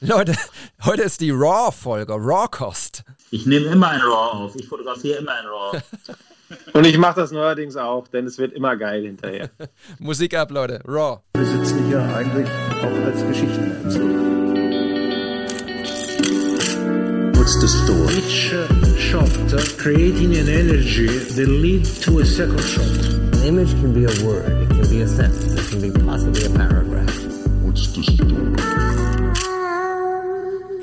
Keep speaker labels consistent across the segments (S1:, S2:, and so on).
S1: Leute, heute ist die Raw-Folge, Raw-Kost.
S2: Ich nehme immer ein Raw auf. Ich fotografiere immer ein Raw.
S3: Und ich mache das neuerdings auch, denn es wird immer geil hinterher.
S1: Musik ab, Leute. Raw.
S4: Wir sitzen hier eigentlich auch als Geschichtenerzähler.
S5: What's the story?
S6: Each uh, shot uh, creating an energy that leads to a second shot.
S7: An image can be a word, it can be a sentence, it can be possibly a paragraph.
S5: What's the story?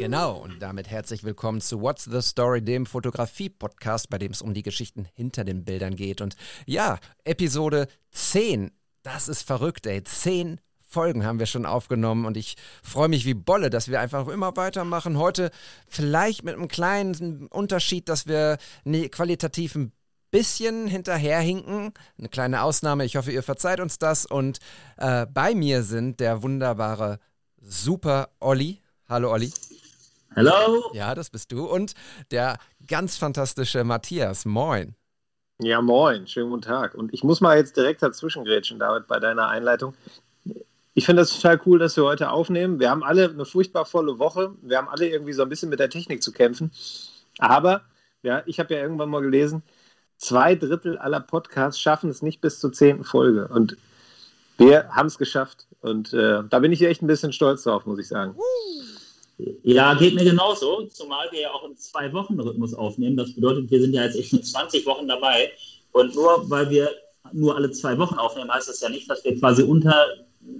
S1: Genau, und damit herzlich willkommen zu What's the Story, dem Fotografie-Podcast, bei dem es um die Geschichten hinter den Bildern geht. Und ja, Episode 10, das ist verrückt, ey. 10 Folgen haben wir schon aufgenommen und ich freue mich wie Bolle, dass wir einfach immer weitermachen. Heute vielleicht mit einem kleinen Unterschied, dass wir ne, qualitativ ein bisschen hinterherhinken. Eine kleine Ausnahme, ich hoffe, ihr verzeiht uns das. Und äh, bei mir sind der wunderbare Super Olli. Hallo Olli.
S2: Hallo.
S1: Ja, das bist du. Und der ganz fantastische Matthias. Moin.
S3: Ja, moin, schönen guten Tag. Und ich muss mal jetzt direkt dazwischen grätschen, David, bei deiner Einleitung. Ich finde das total cool, dass wir heute aufnehmen. Wir haben alle eine furchtbar volle Woche. Wir haben alle irgendwie so ein bisschen mit der Technik zu kämpfen. Aber, ja, ich habe ja irgendwann mal gelesen, zwei Drittel aller Podcasts schaffen es nicht bis zur zehnten Folge. Und wir haben es geschafft. Und äh, da bin ich echt ein bisschen stolz drauf, muss ich sagen.
S2: Ja, geht mir genauso, zumal wir ja auch im Zwei-Wochen-Rhythmus aufnehmen. Das bedeutet, wir sind ja jetzt echt schon 20 Wochen dabei. Und nur weil wir nur alle zwei Wochen aufnehmen, heißt das ja nicht, dass wir quasi unter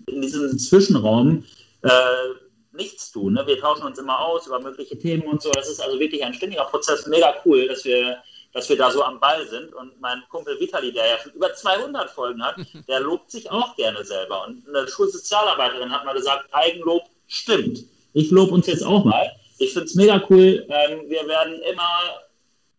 S2: in diesem Zwischenraum äh, nichts tun. Ne? Wir tauschen uns immer aus über mögliche Themen und so. Das ist also wirklich ein ständiger Prozess. Mega cool, dass wir, dass wir da so am Ball sind. Und mein Kumpel Vitali, der ja schon über 200 Folgen hat, der lobt sich auch gerne selber. Und eine Schulsozialarbeiterin hat mal gesagt, Eigenlob stimmt. Ich lobe uns jetzt auch mal. Ich finde es mega cool. Ähm, wir werden immer,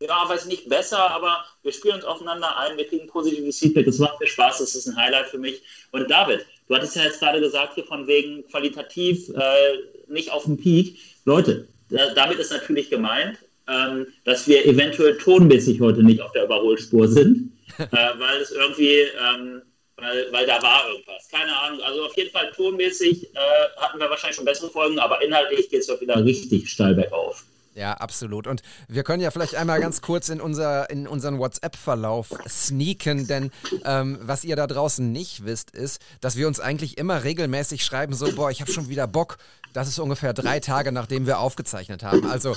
S2: ja, weiß nicht, besser, aber wir spielen uns aufeinander ein. Wir kriegen positives Feedback. Es macht mir Spaß. Das ist ein Highlight für mich. Und David, du hattest ja jetzt gerade gesagt, hier von wegen qualitativ äh, nicht auf dem Peak. Leute, da, damit ist natürlich gemeint, ähm, dass wir eventuell tonmäßig heute nicht auf der Überholspur sind, äh, weil es irgendwie. Ähm, weil, weil da war irgendwas. Keine Ahnung. Also auf jeden Fall tonmäßig äh, hatten wir wahrscheinlich schon bessere Folgen, aber inhaltlich geht es doch wieder richtig steil bergauf.
S1: Ja, absolut. Und wir können ja vielleicht einmal ganz kurz in, unser, in unseren WhatsApp-Verlauf sneaken, denn ähm, was ihr da draußen nicht wisst, ist, dass wir uns eigentlich immer regelmäßig schreiben, so, boah, ich habe schon wieder Bock. Das ist ungefähr drei Tage, nachdem wir aufgezeichnet haben. Also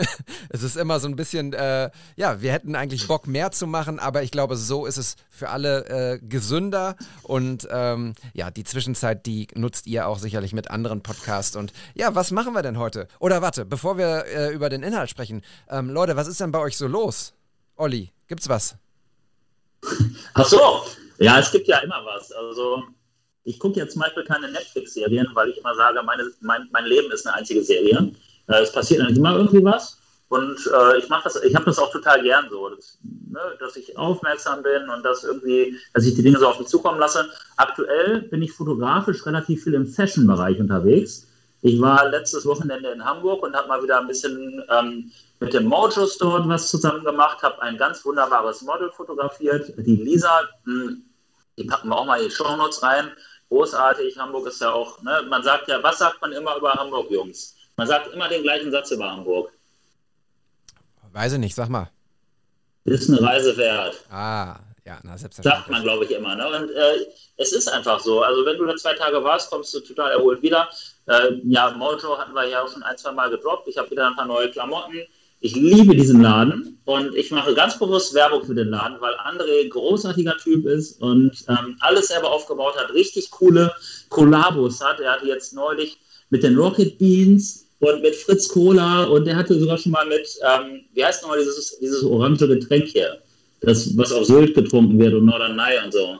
S1: es ist immer so ein bisschen, äh, ja, wir hätten eigentlich Bock mehr zu machen, aber ich glaube, so ist es für alle äh, gesünder. Und ähm, ja, die Zwischenzeit, die nutzt ihr auch sicherlich mit anderen Podcasts. Und ja, was machen wir denn heute? Oder warte, bevor wir äh, über den Inhalt sprechen. Ähm, Leute, was ist denn bei euch so los? Olli, gibt's was?
S2: Ach so, ja, es gibt ja immer was. Also ich gucke jetzt zum Beispiel keine Netflix-Serien, weil ich immer sage, meine, mein, mein Leben ist eine einzige Serie. Äh, es passiert eigentlich immer irgendwie was. Und äh, ich mache das, ich habe das auch total gern so, dass, ne, dass ich aufmerksam bin und dass irgendwie, dass ich die Dinge so auf mich zukommen lasse. Aktuell bin ich fotografisch relativ viel im Fashion-Bereich unterwegs. Ich war letztes Wochenende in Hamburg und habe mal wieder ein bisschen ähm, mit dem Mojo Store was zusammen gemacht, habe ein ganz wunderbares Model fotografiert, die Lisa, hm, die packen wir auch mal in die Show Notes rein. Großartig, Hamburg ist ja auch, ne, man sagt ja, was sagt man immer über Hamburg, Jungs? Man sagt immer den gleichen Satz über Hamburg.
S1: Weiß ich nicht, sag mal.
S2: Ist eine Reise wert.
S1: Ah, ja, na, selbstverständlich.
S2: Sagt man, glaube ich, immer. Ne? Und äh, es ist einfach so. Also, wenn du da zwei Tage warst, kommst du total erholt wieder. Äh, ja, Mojo hatten wir ja auch schon ein, zwei Mal gedroppt. Ich habe wieder ein paar neue Klamotten. Ich liebe diesen Laden und ich mache ganz bewusst Werbung für den Laden, weil André ein großartiger Typ ist und ähm, alles selber aufgebaut hat, richtig coole Kollabos hat. Er hatte jetzt neulich mit den Rocket Beans und mit Fritz Cola und er hatte sogar schon mal mit, ähm, wie heißt nochmal dieses, dieses orange Getränk hier, das, was auf Sylt getrunken wird und Norderney und so.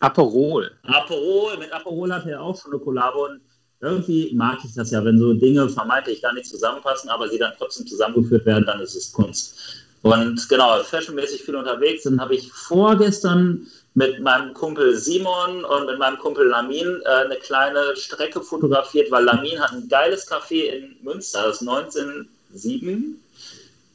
S3: Aperol.
S2: Aperol, mit Aperol hatte er auch schon eine Kollabo und irgendwie mag ich das ja, wenn so Dinge vermeintlich gar nicht zusammenpassen, aber sie dann trotzdem zusammengeführt werden, dann ist es Kunst. Und genau, fashionmäßig viel unterwegs. Dann habe ich vorgestern mit meinem Kumpel Simon und mit meinem Kumpel Lamin äh, eine kleine Strecke fotografiert, weil Lamin hat ein geiles Café in Münster, das ist 1907.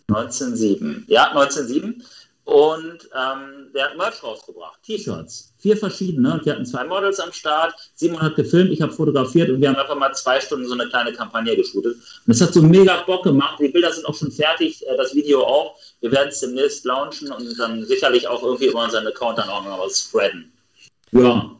S2: 1907. Ja, 1907. Und ähm, der hat Merch rausgebracht, T-Shirts, vier verschiedene. Und wir hatten zwei Models am Start. Simon hat gefilmt, ich habe fotografiert und wir haben einfach mal zwei Stunden so eine kleine Kampagne geshootet. Und es hat so mega Bock gemacht. Die Bilder sind auch schon fertig, äh, das Video auch. Wir werden es demnächst launchen und dann sicherlich auch irgendwie über unseren Account dann auch noch was spreaden. Ja,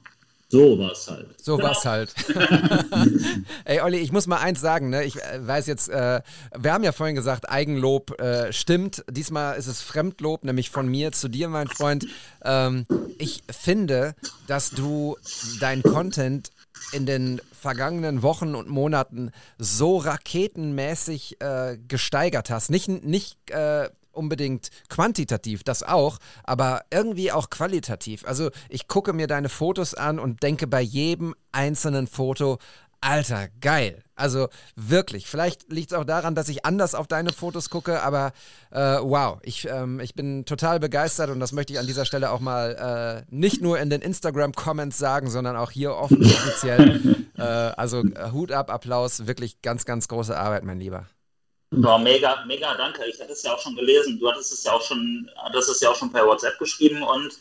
S2: so war es halt.
S1: So genau. war es halt. Ey, Olli, ich muss mal eins sagen, ne? Ich äh, weiß jetzt, äh, wir haben ja vorhin gesagt, Eigenlob äh, stimmt. Diesmal ist es Fremdlob, nämlich von mir zu dir, mein Freund. Ähm, ich finde, dass du dein Content in den vergangenen Wochen und Monaten so raketenmäßig äh, gesteigert hast. Nicht, nicht äh, unbedingt quantitativ, das auch, aber irgendwie auch qualitativ. Also ich gucke mir deine Fotos an und denke bei jedem einzelnen Foto, Alter, geil. Also wirklich. Vielleicht liegt es auch daran, dass ich anders auf deine Fotos gucke, aber äh, wow, ich, ähm, ich bin total begeistert und das möchte ich an dieser Stelle auch mal äh, nicht nur in den Instagram-Comments sagen, sondern auch hier offen offiziell. äh, also äh, Hut ab, Applaus, wirklich ganz, ganz große Arbeit, mein Lieber.
S2: Ja, mega, mega, danke. Ich hatte es ja auch schon gelesen. Du hattest es ja auch schon, hattest es ja auch schon per WhatsApp geschrieben und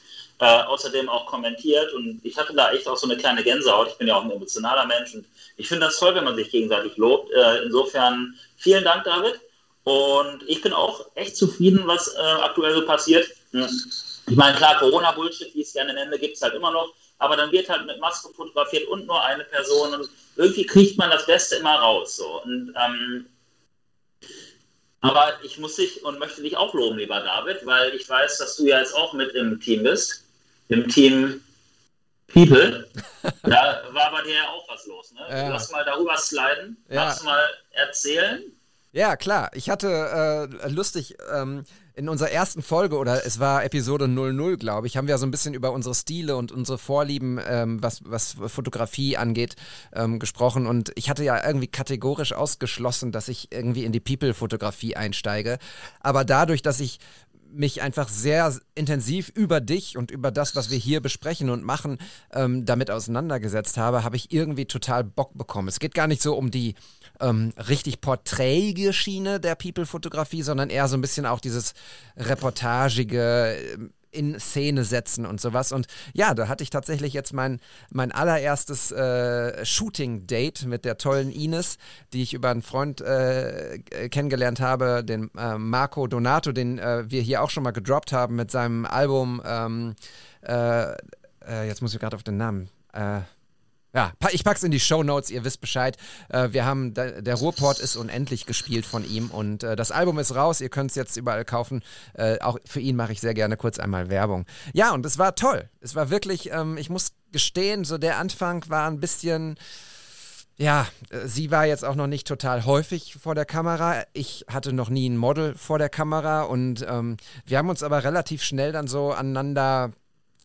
S2: äh, außerdem auch kommentiert. Und ich hatte da echt auch so eine kleine Gänsehaut. Ich bin ja auch ein emotionaler Mensch und ich finde das toll, wenn man sich gegenseitig lobt. Äh, insofern vielen Dank, David. Und ich bin auch echt zufrieden, was äh, aktuell so passiert. Ich meine, klar, Corona-Bullshit, wie es gerne nenne, gibt es halt immer noch. Aber dann wird halt mit Maske fotografiert und nur eine Person. Und irgendwie kriegt man das Beste immer raus. So. Und ähm, aber ich muss dich und möchte dich auch loben, lieber David, weil ich weiß, dass du ja jetzt auch mit im Team bist, im Team People. Da war bei dir ja auch was los, ne? Ja. Lass mal darüber sliden. Ja. Du mal erzählen?
S1: Ja, klar. Ich hatte äh, lustig, ähm, in unserer ersten Folge oder es war Episode 00, glaube ich, haben wir so ein bisschen über unsere Stile und unsere Vorlieben, ähm, was, was Fotografie angeht, ähm, gesprochen. Und ich hatte ja irgendwie kategorisch ausgeschlossen, dass ich irgendwie in die People-Fotografie einsteige. Aber dadurch, dass ich mich einfach sehr intensiv über dich und über das, was wir hier besprechen und machen, ähm, damit auseinandergesetzt habe, habe ich irgendwie total Bock bekommen. Es geht gar nicht so um die ähm, richtig porträtige Schiene der People-Fotografie, sondern eher so ein bisschen auch dieses reportagige, ähm, in Szene setzen und sowas. Und ja, da hatte ich tatsächlich jetzt mein, mein allererstes äh, Shooting-Date mit der tollen Ines, die ich über einen Freund äh, kennengelernt habe, den äh, Marco Donato, den äh, wir hier auch schon mal gedroppt haben mit seinem Album. Ähm, äh, äh, jetzt muss ich gerade auf den Namen. Ja, ich pack's in die Show Notes, ihr wisst Bescheid. Äh, wir haben, der Ruhrport ist unendlich gespielt von ihm und äh, das Album ist raus, ihr könnt es jetzt überall kaufen. Äh, auch für ihn mache ich sehr gerne kurz einmal Werbung. Ja, und es war toll. Es war wirklich, ähm, ich muss gestehen, so der Anfang war ein bisschen. Ja, sie war jetzt auch noch nicht total häufig vor der Kamera. Ich hatte noch nie ein Model vor der Kamera und ähm, wir haben uns aber relativ schnell dann so aneinander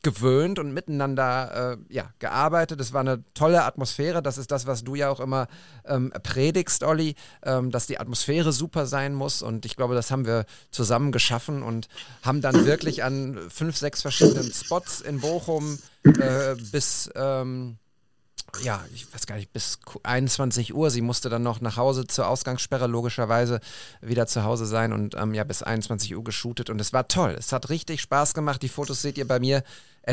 S1: gewöhnt und miteinander äh, ja, gearbeitet. Es war eine tolle Atmosphäre. Das ist das, was du ja auch immer ähm, predigst, Olli, ähm, dass die Atmosphäre super sein muss. Und ich glaube, das haben wir zusammen geschaffen und haben dann wirklich an fünf, sechs verschiedenen Spots in Bochum äh, bis ähm, ja, ich weiß gar nicht, bis 21 Uhr. Sie musste dann noch nach Hause zur Ausgangssperre logischerweise wieder zu Hause sein und ähm, ja, bis 21 Uhr geshootet und es war toll. Es hat richtig Spaß gemacht. Die Fotos seht ihr bei mir,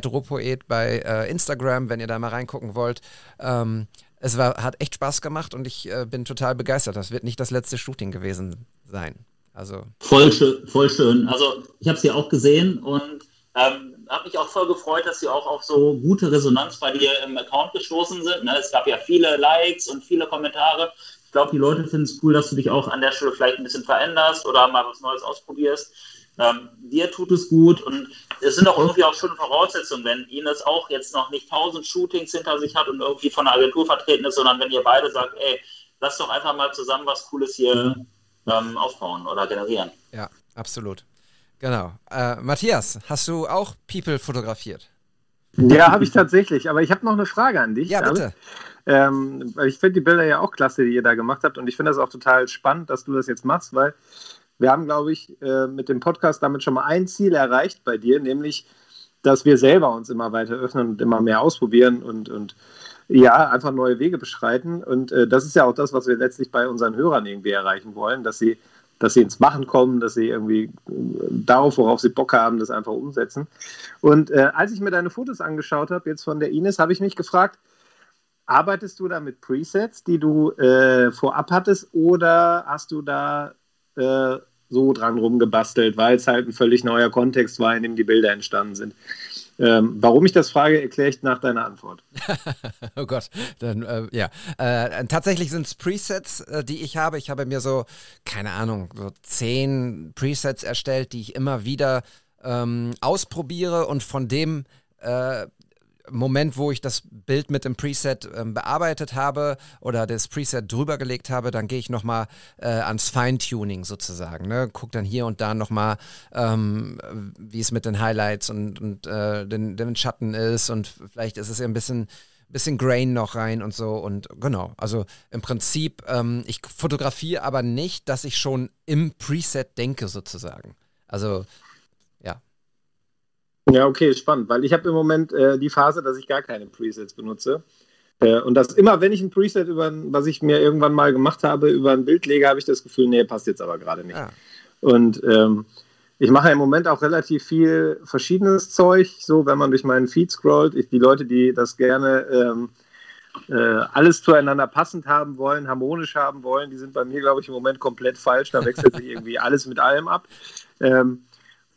S1: Ropoet bei äh, Instagram, wenn ihr da mal reingucken wollt. Ähm, es war, hat echt Spaß gemacht und ich äh, bin total begeistert. Das wird nicht das letzte Shooting gewesen sein. Also.
S2: Voll schön, voll schön. Also ich habe sie auch gesehen und ähm, habe mich auch voll gefreut, dass sie auch auf so gute Resonanz bei dir im Account gestoßen sind. Ne? Es gab ja viele Likes und viele Kommentare. Ich glaube, die Leute finden es cool, dass du dich auch an der Stelle vielleicht ein bisschen veränderst oder mal was Neues ausprobierst. Ähm, dir tut es gut und es sind auch irgendwie auch schon Voraussetzungen, wenn Ines auch jetzt noch nicht tausend Shootings hinter sich hat und irgendwie von der Agentur vertreten ist, sondern wenn ihr beide sagt, ey, lass doch einfach mal zusammen was Cooles hier ähm, aufbauen oder generieren.
S1: Ja, absolut. Genau. Äh, Matthias, hast du auch People fotografiert?
S3: Ja, habe ich tatsächlich. Aber ich habe noch eine Frage an dich.
S1: Ja, bitte.
S3: Ähm, ich finde die Bilder ja auch klasse, die ihr da gemacht habt. Und ich finde das auch total spannend, dass du das jetzt machst, weil wir haben, glaube ich, äh, mit dem Podcast damit schon mal ein Ziel erreicht bei dir, nämlich, dass wir selber uns immer weiter öffnen und immer mehr ausprobieren und, und ja, einfach neue Wege beschreiten. Und äh, das ist ja auch das, was wir letztlich bei unseren Hörern irgendwie erreichen wollen, dass sie dass sie ins Machen kommen, dass sie irgendwie äh, darauf, worauf sie Bock haben, das einfach umsetzen. Und äh, als ich mir deine Fotos angeschaut habe, jetzt von der Ines, habe ich mich gefragt, arbeitest du da mit Presets, die du äh, vorab hattest, oder hast du da äh, so dran rumgebastelt, weil es halt ein völlig neuer Kontext war, in dem die Bilder entstanden sind? Ähm, warum ich das frage, erkläre ich nach deiner Antwort.
S1: oh Gott, dann äh, ja. Äh, tatsächlich sind es Presets, äh, die ich habe. Ich habe mir so, keine Ahnung, so zehn Presets erstellt, die ich immer wieder ähm, ausprobiere und von dem äh, Moment, wo ich das Bild mit dem Preset ähm, bearbeitet habe oder das Preset drüber gelegt habe, dann gehe ich nochmal äh, ans Feintuning sozusagen. Ne? Guck dann hier und da nochmal, ähm, wie es mit den Highlights und, und äh, den, den Schatten ist und vielleicht ist es ein bisschen bisschen Grain noch rein und so und genau, also im Prinzip, ähm, ich fotografiere aber nicht, dass ich schon im Preset denke sozusagen. Also
S3: ja, okay, spannend, weil ich habe im Moment äh, die Phase, dass ich gar keine Presets benutze. Äh, und das immer, wenn ich ein Preset über, was ich mir irgendwann mal gemacht habe, über ein Bild lege, habe ich das Gefühl, nee, passt jetzt aber gerade nicht. Ah. Und ähm, ich mache im Moment auch relativ viel verschiedenes Zeug, so wenn man durch meinen Feed scrollt. Ich, die Leute, die das gerne ähm, äh, alles zueinander passend haben wollen, harmonisch haben wollen, die sind bei mir, glaube ich, im Moment komplett falsch. Da wechselt sich irgendwie alles mit allem ab. Ähm,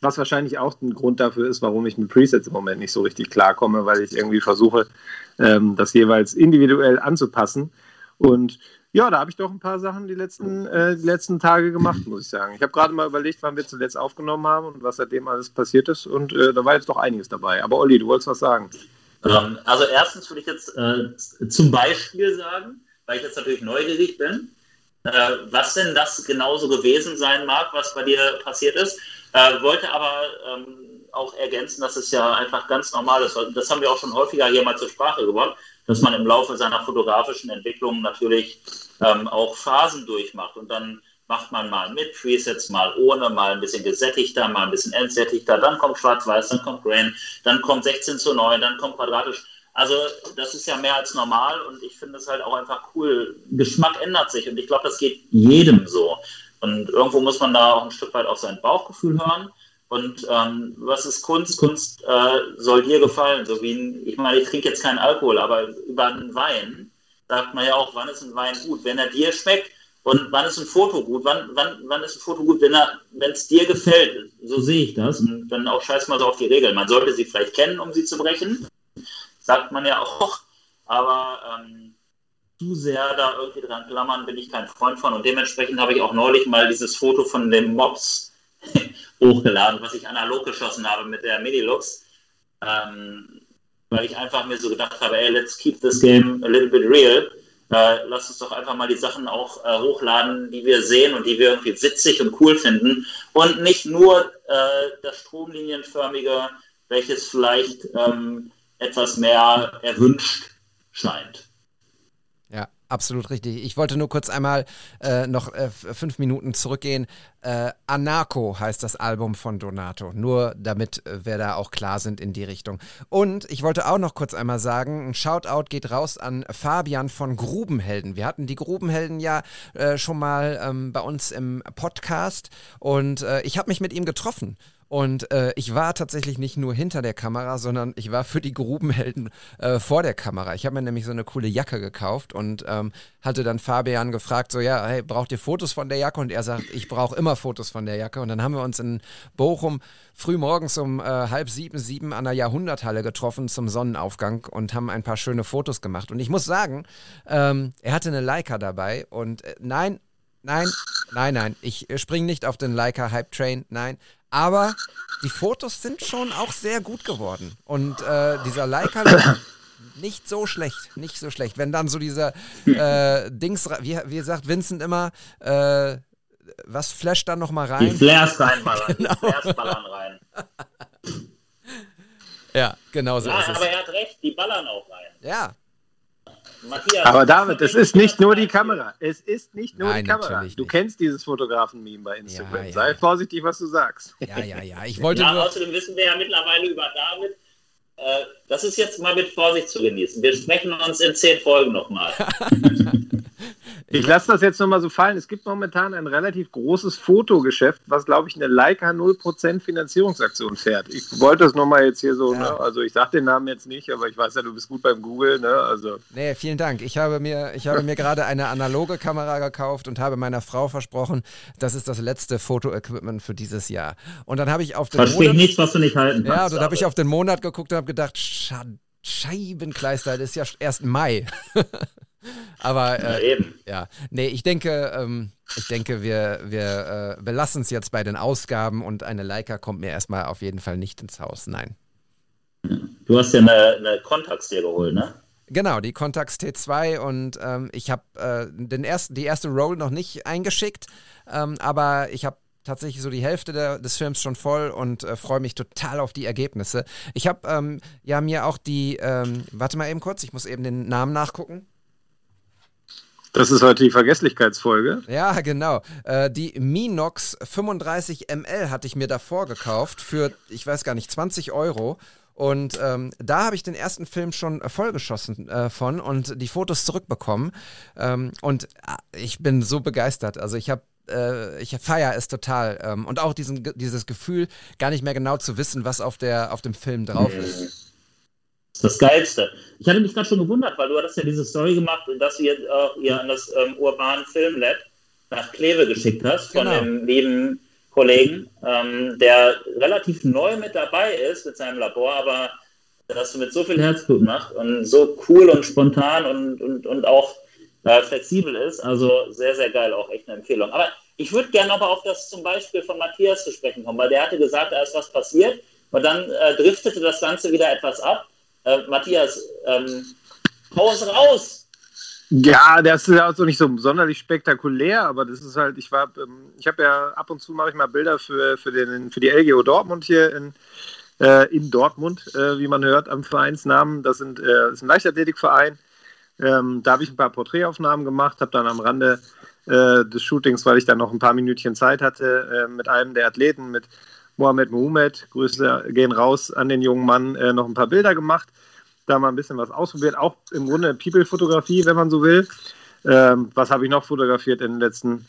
S3: was wahrscheinlich auch ein Grund dafür ist, warum ich mit Presets im Moment nicht so richtig klarkomme, weil ich irgendwie versuche, ähm, das jeweils individuell anzupassen. Und ja, da habe ich doch ein paar Sachen die letzten, äh, die letzten Tage gemacht, muss ich sagen. Ich habe gerade mal überlegt, wann wir zuletzt aufgenommen haben und was seitdem alles passiert ist. Und äh, da war jetzt doch einiges dabei. Aber Olli, du wolltest was sagen.
S2: Ähm, also erstens würde ich jetzt äh, zum Beispiel sagen, weil ich jetzt natürlich neugierig bin, äh, was denn das genauso gewesen sein mag, was bei dir passiert ist. Äh, wollte aber ähm, auch ergänzen, dass es ja einfach ganz normal ist. Das haben wir auch schon häufiger hier mal zur Sprache gebracht, dass man im Laufe seiner fotografischen Entwicklung natürlich ähm, auch Phasen durchmacht und dann macht man mal mit Presets, mal ohne, mal ein bisschen gesättigter, mal ein bisschen entsättigter, dann kommt Schwarz-Weiß, dann kommt Grain, dann kommt 16 zu 9, dann kommt quadratisch. Also das ist ja mehr als normal und ich finde es halt auch einfach cool. Geschmack ändert sich und ich glaube, das geht jedem so. Und irgendwo muss man da auch ein Stück weit auf sein Bauchgefühl hören. Und ähm, was ist Kunst? Kunst äh, soll dir gefallen. So wie ein, ich meine, ich trinke jetzt keinen Alkohol, aber über einen Wein sagt man ja auch, wann ist ein Wein gut? Wenn er dir schmeckt und wann ist ein Foto gut? Wann, wann, wann ist ein Foto gut, wenn es dir gefällt? So sehe ich das. Und dann auch scheiß mal so auf die Regeln. Man sollte sie vielleicht kennen, um sie zu brechen. Sagt man ja auch. Aber ähm, zu sehr da irgendwie dran klammern, bin ich kein Freund von. Und dementsprechend habe ich auch neulich mal dieses Foto von den Mobs hochgeladen, was ich analog geschossen habe mit der Minilux. Ähm, weil ich einfach mir so gedacht habe, ey, let's keep this game a little bit real. Äh, lass uns doch einfach mal die Sachen auch äh, hochladen, die wir sehen und die wir irgendwie witzig und cool finden. Und nicht nur äh, das Stromlinienförmige, welches vielleicht ähm, etwas mehr erwünscht scheint.
S1: Absolut richtig. Ich wollte nur kurz einmal äh, noch äh, fünf Minuten zurückgehen. Äh, Anarco heißt das Album von Donato. Nur damit äh, wir da auch klar sind in die Richtung. Und ich wollte auch noch kurz einmal sagen, ein Shoutout geht raus an Fabian von Grubenhelden. Wir hatten die Grubenhelden ja äh, schon mal ähm, bei uns im Podcast und äh, ich habe mich mit ihm getroffen. Und äh, ich war tatsächlich nicht nur hinter der Kamera, sondern ich war für die Grubenhelden äh, vor der Kamera. Ich habe mir nämlich so eine coole Jacke gekauft und ähm, hatte dann Fabian gefragt, so ja, hey, braucht ihr Fotos von der Jacke? Und er sagt, ich brauche immer Fotos von der Jacke. Und dann haben wir uns in Bochum früh morgens um äh, halb sieben, sieben an der Jahrhunderthalle getroffen zum Sonnenaufgang und haben ein paar schöne Fotos gemacht. Und ich muss sagen, ähm, er hatte eine Leica dabei und äh, nein, Nein, nein, nein. Ich springe nicht auf den Leica Hype Train. Nein. Aber die Fotos sind schon auch sehr gut geworden. Und äh, dieser Leica nicht so schlecht, nicht so schlecht. Wenn dann so dieser äh, Dings, wie, wie sagt Vincent immer, äh, was flasht dann nochmal rein?
S2: Die Flares reinballern, genau. die Flares ballern rein.
S1: ja, genau so
S2: ja,
S1: ist es.
S2: aber er hat recht, die ballern auch rein.
S1: Ja,
S3: Matthias, Aber David, es ist nicht nur die Kamera. Es ist nicht nur Nein, die Kamera. Du kennst dieses Fotografen-Meme bei Instagram. Ja, ja, Sei vorsichtig, was du sagst.
S1: Ja, ja, ja. Ich wollte
S2: ja,
S1: nur...
S2: Außerdem wissen wir ja mittlerweile über David. Äh, das ist jetzt mal mit Vorsicht zu genießen. Wir sprechen uns in zehn Folgen nochmal.
S3: Ich lasse das jetzt nochmal so fallen. Es gibt momentan ein relativ großes Fotogeschäft, was, glaube ich, eine Leica 0% Finanzierungsaktion fährt. Ich wollte das nochmal jetzt hier so,
S1: Ja.
S3: ne? also ich sage den Namen jetzt nicht, aber ich weiß ja, du bist gut beim Google, ne? also
S1: Nee, vielen Dank. Ich habe mir, ich habe mir gerade eine analoge Kamera gekauft und habe meiner Frau versprochen, das ist das letzte Fotoequipment für dieses Jahr. Und dann habe ich auf den
S2: Versprich
S1: Monat,
S2: nichts, was du nicht halten
S1: ja,
S2: kannst.
S1: und dann habe ich auf den Monat geguckt und habe gedacht, Scheibenkleister, das ist ja erst Mai. Aber
S2: Ja,
S1: äh,
S2: eben.
S1: ja, nee, ich denke, ähm, ich denke, wir, wir äh, belassen es jetzt bei den Ausgaben und eine Leica kommt mir erstmal auf jeden Fall nicht ins Haus. Nein.
S2: Du hast ja eine, eine Contax dir geholt, ne?
S1: Genau, die Contax T2 und ähm, ich habe äh, den ersten, die erste Roll noch nicht eingeschickt, ähm, aber ich habe tatsächlich so die Hälfte der, des Films schon voll und äh, freue mich total auf die Ergebnisse. Ich habe ähm, ja mir auch die, ähm, warte mal eben kurz, ich muss eben den Namen nachgucken.
S3: Das ist heute die Vergesslichkeitsfolge.
S1: Ja, genau. Äh, die Minox 35 ml hatte ich mir davor gekauft für, ich weiß gar nicht, 20 Euro. Und ähm, da habe ich den ersten Film schon vollgeschossen äh, von und die Fotos zurückbekommen. Ähm, und äh, ich bin so begeistert. Also ich habe äh, ich feiere es total. Ähm, und auch diesen, dieses Gefühl, gar nicht mehr genau zu wissen, was auf, der, auf dem Film drauf ist.
S2: Das Geilste. Ich hatte mich gerade schon gewundert, weil du hattest ja diese Story gemacht, dass jetzt auch ihr an das ähm, Urban Film Lab nach Kleve geschickt hast von
S1: Genau.
S2: dem lieben Kollegen, ähm, der relativ neu mit dabei ist mit seinem Labor, aber das du mit so viel Herzblut macht und so cool und spontan und, und, und auch äh, flexibel ist. Also sehr, sehr geil, auch echt eine Empfehlung. Aber ich würde gerne aber auf das zum Beispiel von Matthias zu sprechen kommen, weil der hatte gesagt, da ist was passiert und dann äh, driftete das Ganze wieder etwas ab. Äh, Matthias, ähm, hau es raus!
S3: Ja, das ist ja auch nicht so sonderlich spektakulär, aber das ist halt, ich war, ähm, ich habe ja ab und zu mache ich mal Bilder für, für, den, für die LGO Dortmund hier in, äh, in Dortmund, äh, wie man hört, am Vereinsnamen. Das, sind, äh, ist ein Leichtathletikverein. Ähm, da habe ich ein paar Porträtaufnahmen gemacht, habe dann am Rande äh, des Shootings, weil ich dann noch ein paar Minütchen Zeit hatte, äh, mit einem der Athleten, mit Mohamed Mohamed, Grüße gehen raus an den jungen Mann, äh, noch ein paar Bilder gemacht da mal ein bisschen was ausprobiert. Auch im Grunde People-Fotografie, wenn man so will. Ähm, was habe ich noch fotografiert in den letzten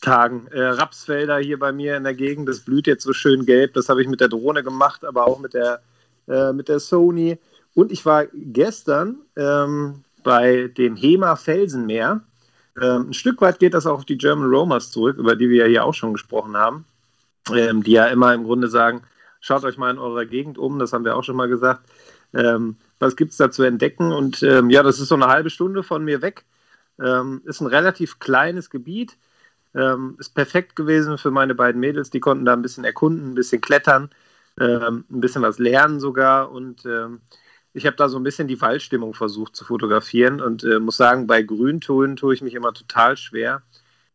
S3: Tagen? Äh, Rapsfelder hier bei mir in der Gegend, das blüht jetzt so schön gelb. Das habe ich mit der Drohne gemacht, aber auch mit der, äh, mit der Sony. Und ich war gestern ähm, bei dem Hema Felsenmeer. Ähm, ein Stück weit geht das auch auf die German Romers zurück, über die wir ja hier auch schon gesprochen haben, ähm, die ja immer im Grunde sagen, schaut euch mal in eurer Gegend um, das haben wir auch schon mal gesagt. Ähm, was gibt es da zu entdecken? Und ähm, ja, das ist so eine halbe Stunde von mir weg. Ähm, ist ein relativ kleines Gebiet. Ähm, ist perfekt gewesen für meine beiden Mädels. Die konnten da ein bisschen erkunden, ein bisschen klettern, ähm, ein bisschen was lernen sogar. Und ähm, ich habe da so ein bisschen die Waldstimmung versucht zu fotografieren und äh, muss sagen, bei Grüntönen tue ich mich immer total schwer.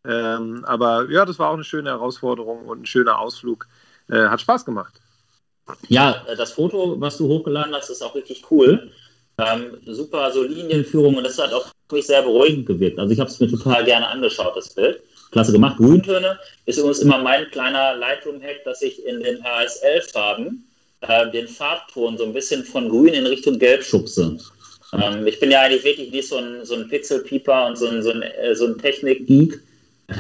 S3: Ähm, aber ja, das war auch eine schöne Herausforderung und ein schöner Ausflug. Äh, hat Spaß gemacht.
S2: Ja, das Foto, was du hochgeladen hast, ist auch richtig cool. Ähm, super, so Linienführung und das hat auch mich sehr beruhigend gewirkt. Also ich habe es mir total gerne angeschaut, das Bild. Klasse gemacht. Grüntöne ist übrigens immer mein kleiner Lightroom-Hack, dass ich in den HSL-Farben äh, den Farbton so ein bisschen von grün in Richtung gelb schubse. Ähm, ich bin ja eigentlich wirklich nicht so ein, so ein Pixel-Pieper und so ein, so ein, äh, so ein Technik-Geek.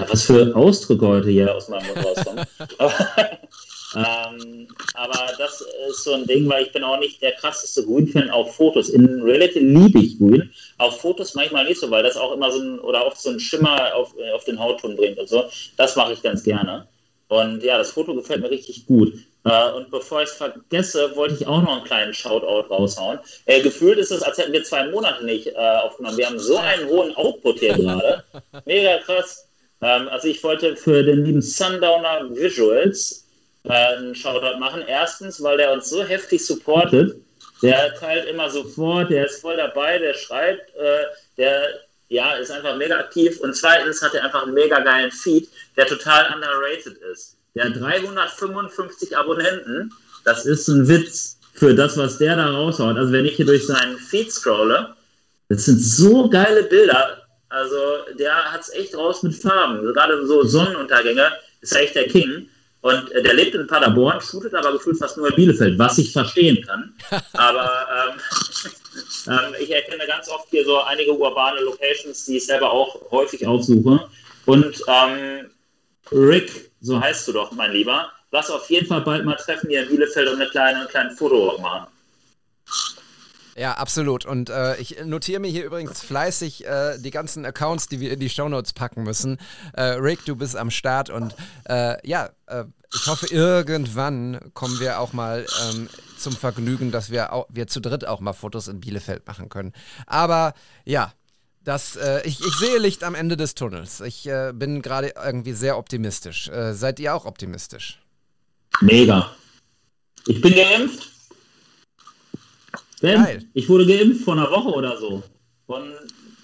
S2: Was für Ausdrücke heute hier aus meinem Mund rauskommen. Ähm, aber das ist so ein Ding, weil ich bin auch nicht der krasseste Grün-Fan auf Fotos. In Reality liebe ich Grün. Auf Fotos manchmal nicht so, weil das auch immer so ein, oder oft so einen Schimmer auf, äh, auf den Hautton bringt und so. Das mache ich ganz gerne. Und ja, das Foto gefällt mir richtig gut. Äh, und bevor ich es vergesse, wollte ich auch noch einen kleinen Shoutout raushauen. Äh, gefühlt ist es, als hätten wir zwei Monate nicht äh, aufgenommen. Wir haben so einen hohen Output hier gerade. Mega krass. Ähm, also ich wollte für den lieben Sundowner Visuals äh, einen Shoutout machen. Erstens, weil der uns so heftig supportet. Der teilt immer sofort, der ist voll dabei, der schreibt, äh, der ja, ist einfach mega aktiv. Und zweitens hat er einfach einen mega geilen Feed, der total underrated ist. Der hat 355 Abonnenten. Das ist ein Witz für das, was der da raushaut. Also wenn ich hier durch seinen Feed scrolle, das sind so geile Bilder. Also der hat es echt raus mit Farben. Gerade so Sonnenuntergänge ist echt der King. Und äh, der lebt in Paderborn, shootet aber gefühlt fast nur in Bielefeld, was ich verstehen kann. aber ähm, ähm, ich erkenne ganz oft hier so einige urbane Locations, die ich selber auch häufig aufsuche. Und ähm, Rick, so heißt du doch, mein Lieber, lass auf jeden Fall bald mal treffen hier in Bielefeld und eine kleine, einen kleinen Foto machen.
S1: Ja, absolut. Und äh, ich notiere mir hier übrigens fleißig äh, die ganzen Accounts, die wir in die Shownotes packen müssen. Äh, Rick, du bist am Start und äh, ja, äh, ich hoffe, irgendwann kommen wir auch mal ähm, zum Vergnügen, dass wir, auch, wir zu dritt auch mal Fotos in Bielefeld machen können. Aber ja, das, äh, ich, ich sehe Licht am Ende des Tunnels. Ich bin gerade irgendwie sehr optimistisch. seid ihr auch optimistisch?
S2: Mega. Ich bin geimpft. Ben, Geil. ich wurde geimpft vor einer Woche oder so. Von,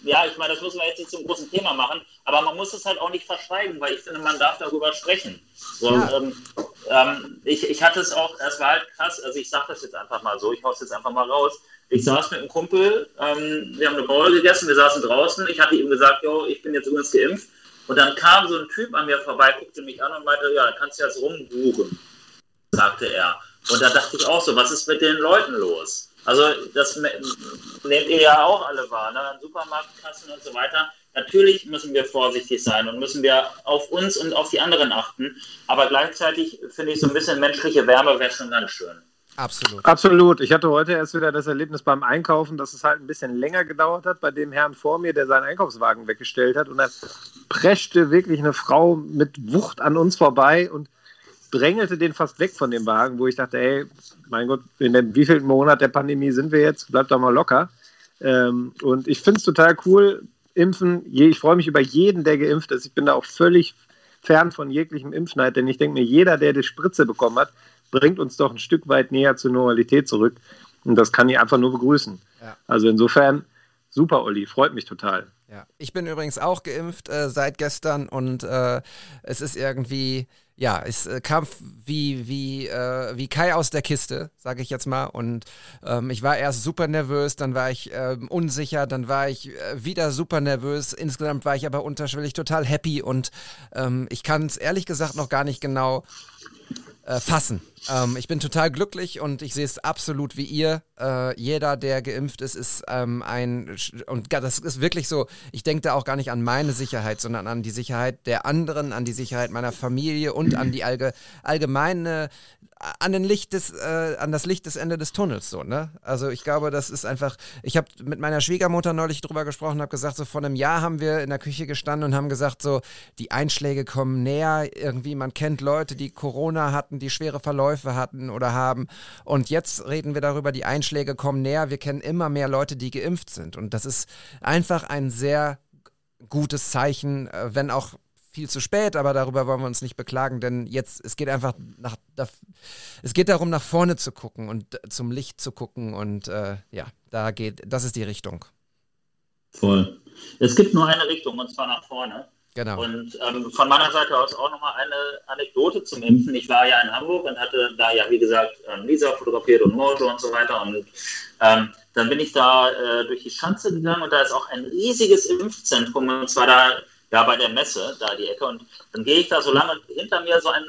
S2: ja, ich meine, das müssen wir jetzt nicht zum großen Thema machen, aber man muss es halt auch nicht verschweigen, weil ich finde, man darf darüber sprechen. So, ja. ähm, ähm, ich, ich hatte es auch, es war halt krass, also ich sage das jetzt einfach mal so, ich hau's jetzt einfach mal raus. Ich saß mit einem Kumpel, ähm, wir haben eine Bowl gegessen, wir saßen draußen, ich hatte ihm gesagt, jo, ich bin jetzt übrigens geimpft. Und dann kam so ein Typ an mir vorbei, guckte mich an und meinte, ja, kannst du jetzt rumbuchen, sagte er. Und da dachte ich auch so, was ist mit den Leuten los? Also das nehmt ihr ja auch alle wahr, ne? an Supermarktkassen und so weiter. Natürlich müssen wir vorsichtig sein und müssen wir auf uns und auf die anderen achten. Aber gleichzeitig finde ich so ein bisschen menschliche Wärme wäre schon ganz schön.
S3: Absolut. Absolut. Ich hatte heute erst wieder das Erlebnis beim Einkaufen, dass es halt ein bisschen länger gedauert hat bei dem Herrn vor mir, der seinen Einkaufswagen weggestellt hat. Und dann preschte wirklich eine Frau mit Wucht an uns vorbei und drängelte den fast weg von dem Wagen, wo ich dachte, ey, mein Gott, in dem wievielten Monat der Pandemie sind wir jetzt? Bleibt doch mal locker. Ähm, und ich finde es total cool, impfen. Ich freue mich über jeden, der geimpft ist. Ich bin da auch völlig fern von jeglichem Impfneid, denn ich denke mir, jeder, der die Spritze bekommen hat, bringt uns doch ein Stück weit näher zur Normalität zurück. Und das kann ich einfach nur begrüßen. Ja. Also insofern, super, Olli, freut mich total.
S1: Ja, ich bin übrigens auch geimpft äh, seit gestern und äh, es ist irgendwie ja, es äh, kam wie, wie, äh, wie Kai aus der Kiste, sage ich jetzt mal. Und ähm, ich war erst super nervös, dann war ich ähm, unsicher, dann war ich äh, wieder super nervös. Insgesamt war ich aber unterschwellig total happy und ähm, ich kann es ehrlich gesagt noch gar nicht genau äh, fassen. Ähm, ich bin total glücklich und ich sehe es absolut wie ihr. Äh, jeder, der geimpft ist, ist ähm, ein, und das ist wirklich so, ich denke da auch gar nicht an meine Sicherheit, sondern an die Sicherheit der anderen, an die Sicherheit meiner Familie und an die allge, allgemeine an den Licht des, äh, an das Licht des Ende des Tunnels so, ne? Also ich glaube, das ist einfach. Ich habe mit meiner Schwiegermutter neulich drüber gesprochen, habe gesagt, so vor einem Jahr haben wir in der Küche gestanden und haben gesagt, so die Einschläge kommen näher. Irgendwie man kennt Leute, die Corona hatten, die schwere Verläufe hatten oder haben. Und jetzt reden wir darüber, die Einschläge kommen näher. Wir kennen immer mehr Leute, die geimpft sind. Und das ist einfach ein sehr gutes Zeichen, äh, wenn auch viel zu spät, aber darüber wollen wir uns nicht beklagen, denn jetzt, es geht einfach nach, es geht darum, nach vorne zu gucken und zum Licht zu gucken und äh, ja, da geht, das ist die Richtung.
S2: Voll. Es gibt nur eine Richtung und zwar nach vorne.
S1: Genau.
S2: Und ähm, von meiner Seite aus auch nochmal eine Anekdote zum Impfen. Ich war ja in Hamburg und hatte da ja, wie gesagt, ähm, Lisa fotografiert und Mojo und so weiter. Und ähm, dann bin ich da äh, durch die Schanze gegangen und da ist auch ein riesiges Impfzentrum und zwar da ja, bei der Messe, da die Ecke. Und dann gehe ich da so lange hinter mir so ein,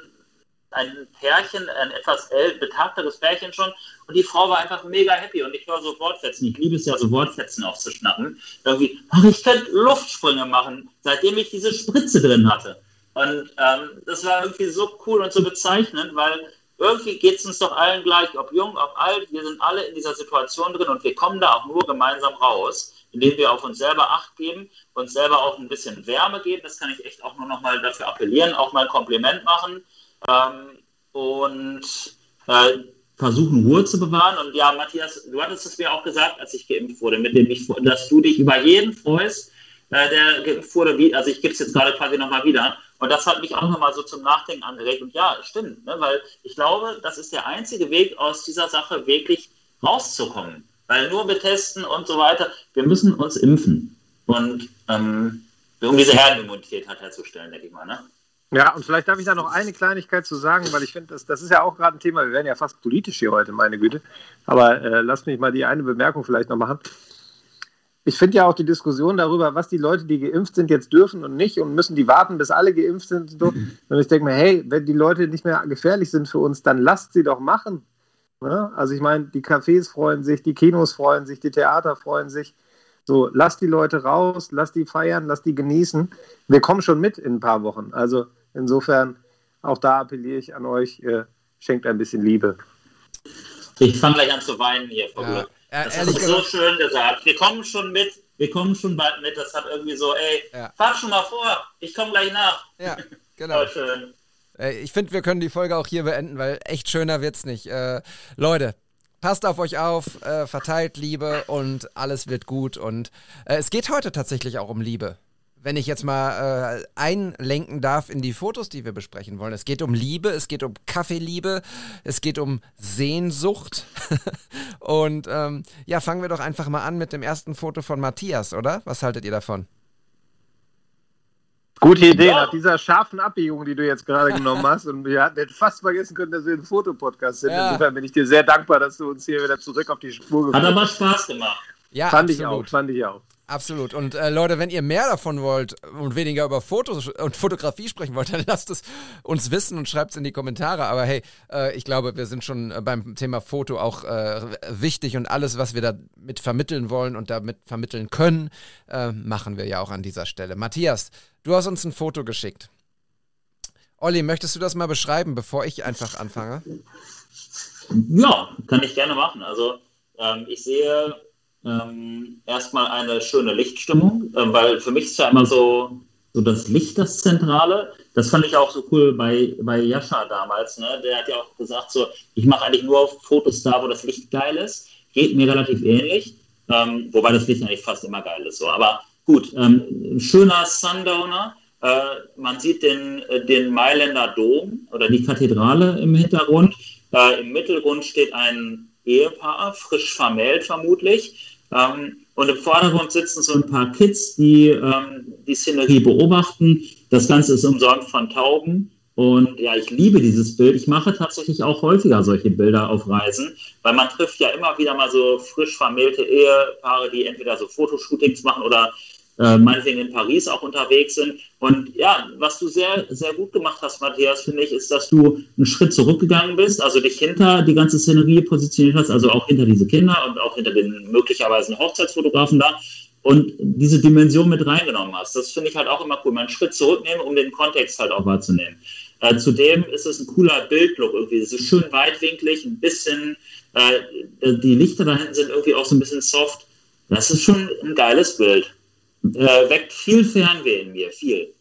S2: ein Pärchen, ein etwas betagteres Pärchen schon. Und die Frau war einfach mega happy. Und ich höre so Wortfetzen. Ich liebe es ja, so Wortfetzen aufzuschnappen. Irgendwie, ach, ich könnte Luftsprünge machen, seitdem ich diese Spritze drin hatte. Und ähm, das war irgendwie so cool und so bezeichnend, weil irgendwie geht es uns doch allen gleich, ob jung, ob alt, wir sind alle in dieser Situation drin und wir kommen da auch nur gemeinsam raus indem wir auf uns selber Acht geben, uns selber auch ein bisschen Wärme geben. Das kann ich echt auch nur noch mal dafür appellieren, auch mal ein Kompliment machen ähm, und äh, versuchen, Ruhe zu bewahren. Und ja, Matthias, du hattest es mir auch gesagt, als ich geimpft wurde, mit dem ich, dass du dich über jeden freust, äh, der geimpft wurde. Also ich gebe es jetzt gerade quasi nochmal wieder. Und das hat mich auch nochmal so zum Nachdenken angeregt. Und ja, stimmt, ne? weil ich glaube, das ist der einzige Weg, aus dieser Sache wirklich rauszukommen. Weil nur betesten und so weiter, wir müssen uns impfen. Und ähm, um diese Herdenimmunität herzustellen, denke ich mal. Ne?
S3: Ja, und vielleicht darf ich da noch eine Kleinigkeit zu sagen, weil ich finde, das, das ist ja auch gerade ein Thema, wir werden ja fast politisch hier heute, meine Güte. Aber äh, lasst mich mal die eine Bemerkung vielleicht noch machen. ich finde ja auch die Diskussion darüber, was die Leute, die geimpft sind, jetzt dürfen und nicht und müssen die warten, bis alle geimpft sind. Und ich denke mir, hey, wenn die Leute nicht mehr gefährlich sind für uns, dann lasst sie doch machen. Ne? Also ich meine, die Cafés freuen sich, die Kinos freuen sich, die Theater freuen sich. So, lasst die Leute raus, lasst die feiern, lasst die genießen. Wir kommen schon mit in ein paar Wochen. Also insofern, auch da appelliere ich an euch, äh, schenkt ein bisschen Liebe.
S2: Ich fange gleich an zu weinen hier, Frau
S1: Ja.
S2: ja. Das
S1: ehrlich
S2: hast du so schön gesagt. Wir kommen schon mit, wir kommen schon bald mit. Das hat irgendwie so, ey,
S1: Ja.
S2: fahr schon mal vor, ich komme gleich nach.
S1: ja, genau.
S2: Voll schön.
S1: Äh, Ich finde, wir können die Folge auch hier beenden, weil echt schöner wird's nicht. Äh, Leute, passt auf euch auf, äh, verteilt Liebe und alles wird gut. Und äh, es geht heute tatsächlich auch um Liebe. Wenn ich jetzt mal äh, einlenken darf in die Fotos, die wir besprechen wollen. Es geht um Liebe, es geht um Kaffeeliebe, es geht um Sehnsucht. und ähm, ja, fangen wir doch einfach mal an mit dem ersten Foto von Matthias, oder? Was haltet ihr davon?
S3: Gute Idee,
S2: Ja.
S3: nach dieser scharfen Abbiegung, die du jetzt gerade genommen hast. Und wir hätten fast vergessen können, dass wir ein Fotopodcast sind.
S1: Ja.
S3: Insofern bin ich dir sehr dankbar, dass du uns hier wieder zurück auf die Spur
S2: Hat
S3: geführt
S2: aber Spaß gemacht.
S1: Ja,
S3: Fand ich
S1: absolut.
S3: auch, fand ich auch.
S1: Absolut. Und äh, Leute, wenn ihr mehr davon wollt und weniger über Fotos und Fotografie sprechen wollt, dann lasst es uns wissen und schreibt es in die Kommentare. Aber hey, äh, ich glaube, wir sind schon äh, beim Thema Foto auch äh, wichtig und alles, was wir damit vermitteln wollen und damit vermitteln können, äh, machen wir ja auch an dieser Stelle. Matthias, du hast uns ein Foto geschickt. Olli, möchtest du das mal beschreiben, bevor ich einfach anfange?
S2: Ja, kann ich gerne machen. Also ähm, ich sehe ähm, erstmal eine schöne Lichtstimmung, ähm, weil für mich ist ja immer so, so das Licht das Zentrale. Das fand ich auch so cool bei, bei Jascha damals. Ne? Der hat ja auch gesagt, so, ich mache eigentlich nur Fotos da, wo das Licht geil ist. Geht mir relativ ähnlich, ähm, wobei das Licht eigentlich fast immer geil ist. So. Aber gut, ähm, schöner Sundowner. Äh, man sieht den, äh, den Mailänder Dom oder die Kathedrale im Hintergrund. Äh, Im Mittelgrund steht ein Ehepaar, frisch vermählt vermutlich. Ähm, und im Vordergrund sitzen so ein paar Kids, die ähm, die Szenerie beobachten. Das Ganze ist umsorgt von Tauben. Und ja, ich liebe dieses Bild. Ich mache tatsächlich auch häufiger solche Bilder auf Reisen, weil man trifft ja immer wieder mal so frisch vermählte Ehepaare, die entweder so Fotoshootings machen oder äh, meinetwegen in Paris auch unterwegs sind. Und ja, was du sehr, sehr gut gemacht hast, Matthias, finde ich, ist, dass du einen Schritt zurückgegangen bist, also dich hinter die ganze Szenerie positioniert hast, also auch hinter diese Kinder und auch hinter den möglicherweise Hochzeitsfotografen da und diese Dimension mit reingenommen hast. Das finde ich halt auch immer cool, mal einen Schritt zurücknehmen, um den Kontext halt auch wahrzunehmen. Äh, zudem ist es ein cooler Bildlook irgendwie. Es ist schön weitwinklig, ein bisschen, äh, die Lichter da hinten sind irgendwie auch so ein bisschen soft. Das ist schon ein geiles Bild. Äh, weckt viel Fernweh in mir, viel.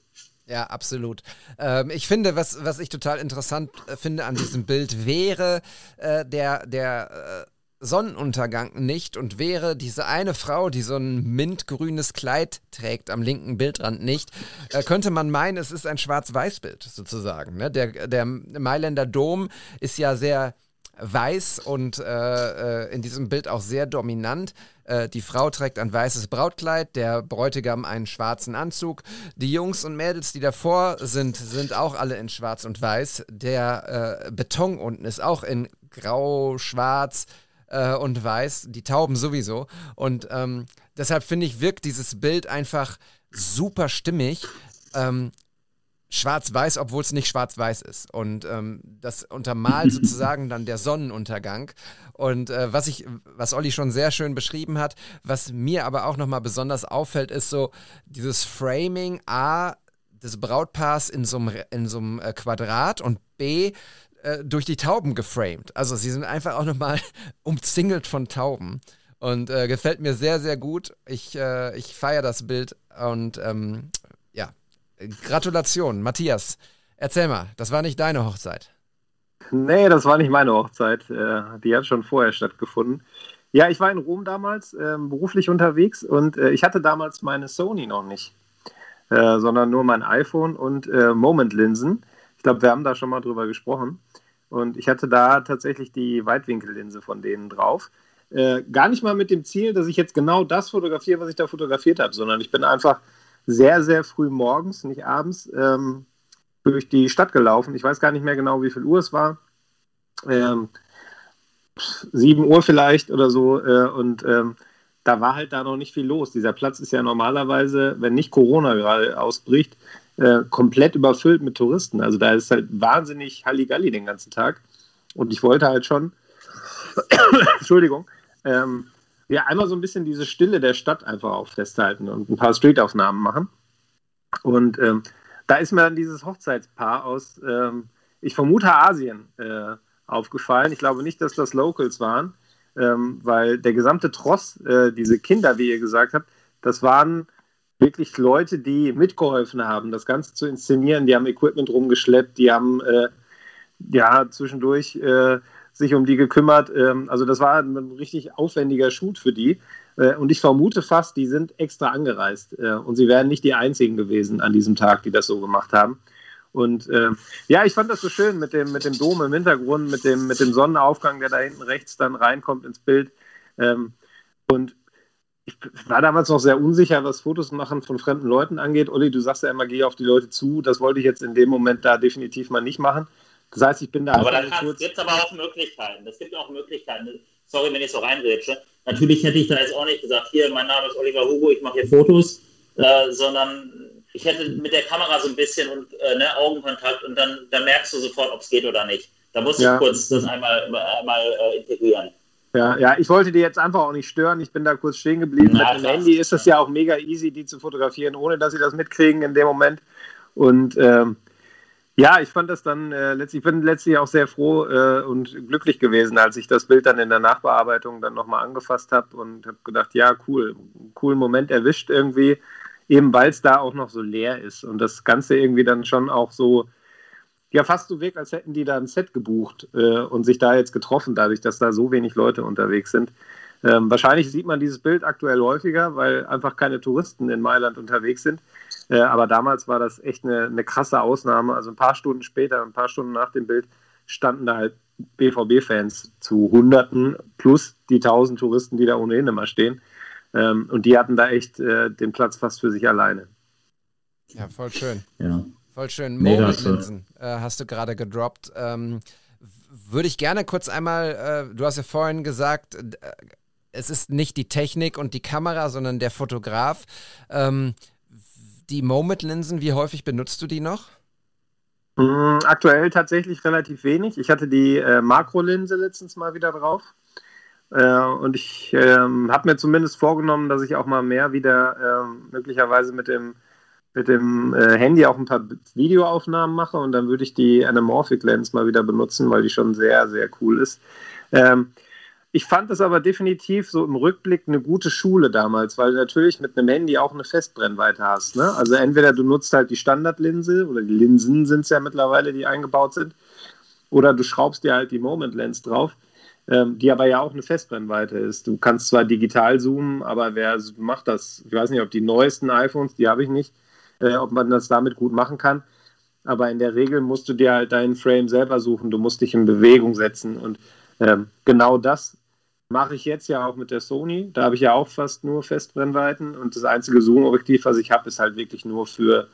S1: Ja, absolut. Ähm, ich finde, was, was ich total interessant äh, finde an diesem Bild, wäre äh, der, der äh, Sonnenuntergang nicht und wäre diese eine Frau, die so ein mintgrünes Kleid trägt am linken Bildrand nicht, äh, könnte man meinen, es ist ein Schwarz-Weiß-Bild sozusagen. Ne? Der, der Mailänder Dom ist ja sehr weiß und äh, äh, in diesem Bild auch sehr dominant. Äh, die Frau trägt ein weißes Brautkleid, der Bräutigam einen schwarzen Anzug. Die Jungs und Mädels, die davor sind, sind auch alle in schwarz und weiß. Der äh, Beton unten ist auch in grau, schwarz äh, und weiß. Die Tauben sowieso. Und ähm, deshalb finde ich, wirkt dieses Bild einfach super stimmig. Ähm, schwarz-weiß, obwohl es nicht schwarz-weiß ist. Und ähm, das untermalt sozusagen dann der Sonnenuntergang. Und äh, was ich, was Olli schon sehr schön beschrieben hat, was mir aber auch nochmal besonders auffällt, ist so dieses Framing A des Brautpaars in so einem in so einem, äh, Quadrat und B äh, durch die Tauben geframed. Also sie sind einfach auch nochmal umzingelt von Tauben. Und äh, gefällt mir sehr, sehr gut. Ich, äh, ich feiere das Bild und ähm, Gratulation, Matthias. Erzähl mal, das war nicht deine Hochzeit.
S3: Nee, das war nicht meine Hochzeit. Äh, Die hat schon vorher stattgefunden. Ja, ich war in Rom damals ähm, beruflich unterwegs und äh, ich hatte damals meine Sony noch nicht, äh, sondern nur mein iPhone und äh, Moment-Linsen. Ich glaube, wir haben da schon mal drüber gesprochen. Und ich hatte da tatsächlich die Weitwinkellinse von denen drauf. Äh, gar nicht mal mit dem Ziel, dass ich jetzt genau das fotografiere, was ich da fotografiert habe, sondern ich bin einfach sehr, sehr früh morgens, nicht abends, ähm, durch die Stadt gelaufen. Ich weiß gar nicht mehr genau, wie viel Uhr es war. Ähm, 7 Uhr vielleicht oder so. Äh, und ähm, da war halt da noch nicht viel los. Dieser Platz ist ja normalerweise, wenn nicht Corona gerade ausbricht, äh, komplett überfüllt mit Touristen. Also da ist halt wahnsinnig Halligalli den ganzen Tag. Und ich wollte halt schon, Entschuldigung, ähm, ja, einmal so ein bisschen diese Stille der Stadt einfach auch festhalten und ein paar Streetaufnahmen machen. Und ähm, da ist mir dann dieses Hochzeitspaar aus, ähm, ich vermute Asien, äh, aufgefallen. Ich glaube nicht, dass das Locals waren, ähm, weil der gesamte Tross, äh, diese Kinder, wie ihr gesagt habt, das waren wirklich Leute, die mitgeholfen haben, das Ganze zu inszenieren. Die haben Equipment rumgeschleppt, die haben äh, ja zwischendurch äh, sich um die gekümmert. Ähm, also das war ein richtig aufwendiger Shoot für die. Äh, und ich vermute fast, die sind extra angereist. Äh, und sie wären nicht die einzigen gewesen an diesem Tag, die das so gemacht haben. Und äh, ja, ich fand das so schön mit dem, mit dem Dom im Hintergrund, mit dem, mit dem Sonnenaufgang, der da hinten rechts dann reinkommt ins Bild. Ähm, und ich war damals noch sehr unsicher, was Fotos machen von fremden Leuten angeht. Olli, du sagst ja immer, geh auf die Leute zu. Das wollte ich jetzt in dem Moment da definitiv mal nicht machen. Das heißt, ich bin da.
S2: Aber da gibt es aber auch Möglichkeiten. Es gibt auch Möglichkeiten. Sorry, wenn ich so reinrede. Natürlich hätte ich da jetzt auch nicht gesagt, hier, mein Name ist Oliver Hugo, ich mache hier Fotos, äh, sondern ich hätte mit der Kamera so ein bisschen und, äh, ne, Augenkontakt und dann, dann merkst du sofort, ob es geht oder nicht. Da musst ja. ich kurz das einmal, einmal äh, integrieren.
S3: Ja, ja, ich wollte die jetzt einfach auch nicht stören. Ich bin da kurz stehen geblieben. Na, Mit dem Handy ist es ja auch mega easy, die zu fotografieren, ohne dass sie das mitkriegen in dem Moment. Und ähm, ja, ich fand das dann äh, letztlich, ich bin letztlich auch sehr froh äh, und glücklich gewesen, als ich das Bild dann in der Nachbearbeitung dann nochmal angefasst habe und habe gedacht, ja, cool, coolen Moment erwischt irgendwie eben weil es da auch noch so leer ist und das Ganze irgendwie dann schon auch so, ja, fast so wirkt, als hätten die da ein Set gebucht äh, und sich da jetzt getroffen, dadurch, dass da so wenig Leute unterwegs sind. Ähm, wahrscheinlich sieht man dieses Bild aktuell häufiger, weil einfach keine Touristen in Mailand unterwegs sind. Äh, aber damals war das echt eine, eine krasse Ausnahme. Also ein paar Stunden später, ein paar Stunden nach dem Bild, standen da halt BVB-Fans zu Hunderten plus die tausend Touristen, die da ohnehin immer stehen. Ähm, und die hatten da echt äh, den Platz fast für sich alleine.
S1: Ja, voll schön.
S2: Ja.
S1: Voll schön. Moment-Linsen äh, hast du gerade gedroppt. Ähm, würde ich gerne kurz einmal, äh, du hast ja vorhin gesagt, äh, es ist nicht die Technik und die Kamera, sondern der Fotograf. Ähm, die Moment-Linsen, wie häufig benutzt du die noch?
S3: Mm, aktuell tatsächlich relativ wenig. Ich hatte die äh, Makrolinse letztens mal wieder drauf. Äh, und ich ähm, habe mir zumindest vorgenommen, dass ich auch mal mehr wieder ähm, möglicherweise mit dem, mit dem äh, Handy auch ein paar Videoaufnahmen mache und dann würde ich die Anamorphic Lens mal wieder benutzen, weil die schon sehr, sehr cool ist. Ähm, ich fand es aber definitiv so im Rückblick eine gute Schule damals, weil du natürlich mit einem Handy auch eine Festbrennweite hast. Ne? Also entweder du nutzt halt die Standardlinse oder die Linsen sind es ja mittlerweile, die eingebaut sind, oder du schraubst dir halt die Moment Lens drauf ähm, die aber ja auch eine Festbrennweite ist. Du kannst zwar digital zoomen, aber wer macht das? Ich weiß nicht, ob die neuesten iPhones, die habe ich nicht, äh, ob man das damit gut machen kann. Aber in der Regel musst du dir halt deinen Frame selber suchen. Du musst dich in Bewegung setzen. Und ähm, genau das mache ich jetzt ja auch mit der Sony. Da habe ich ja auch fast nur Festbrennweiten. Und das einzige Zoom-Objektiv, was ich habe, ist halt wirklich nur für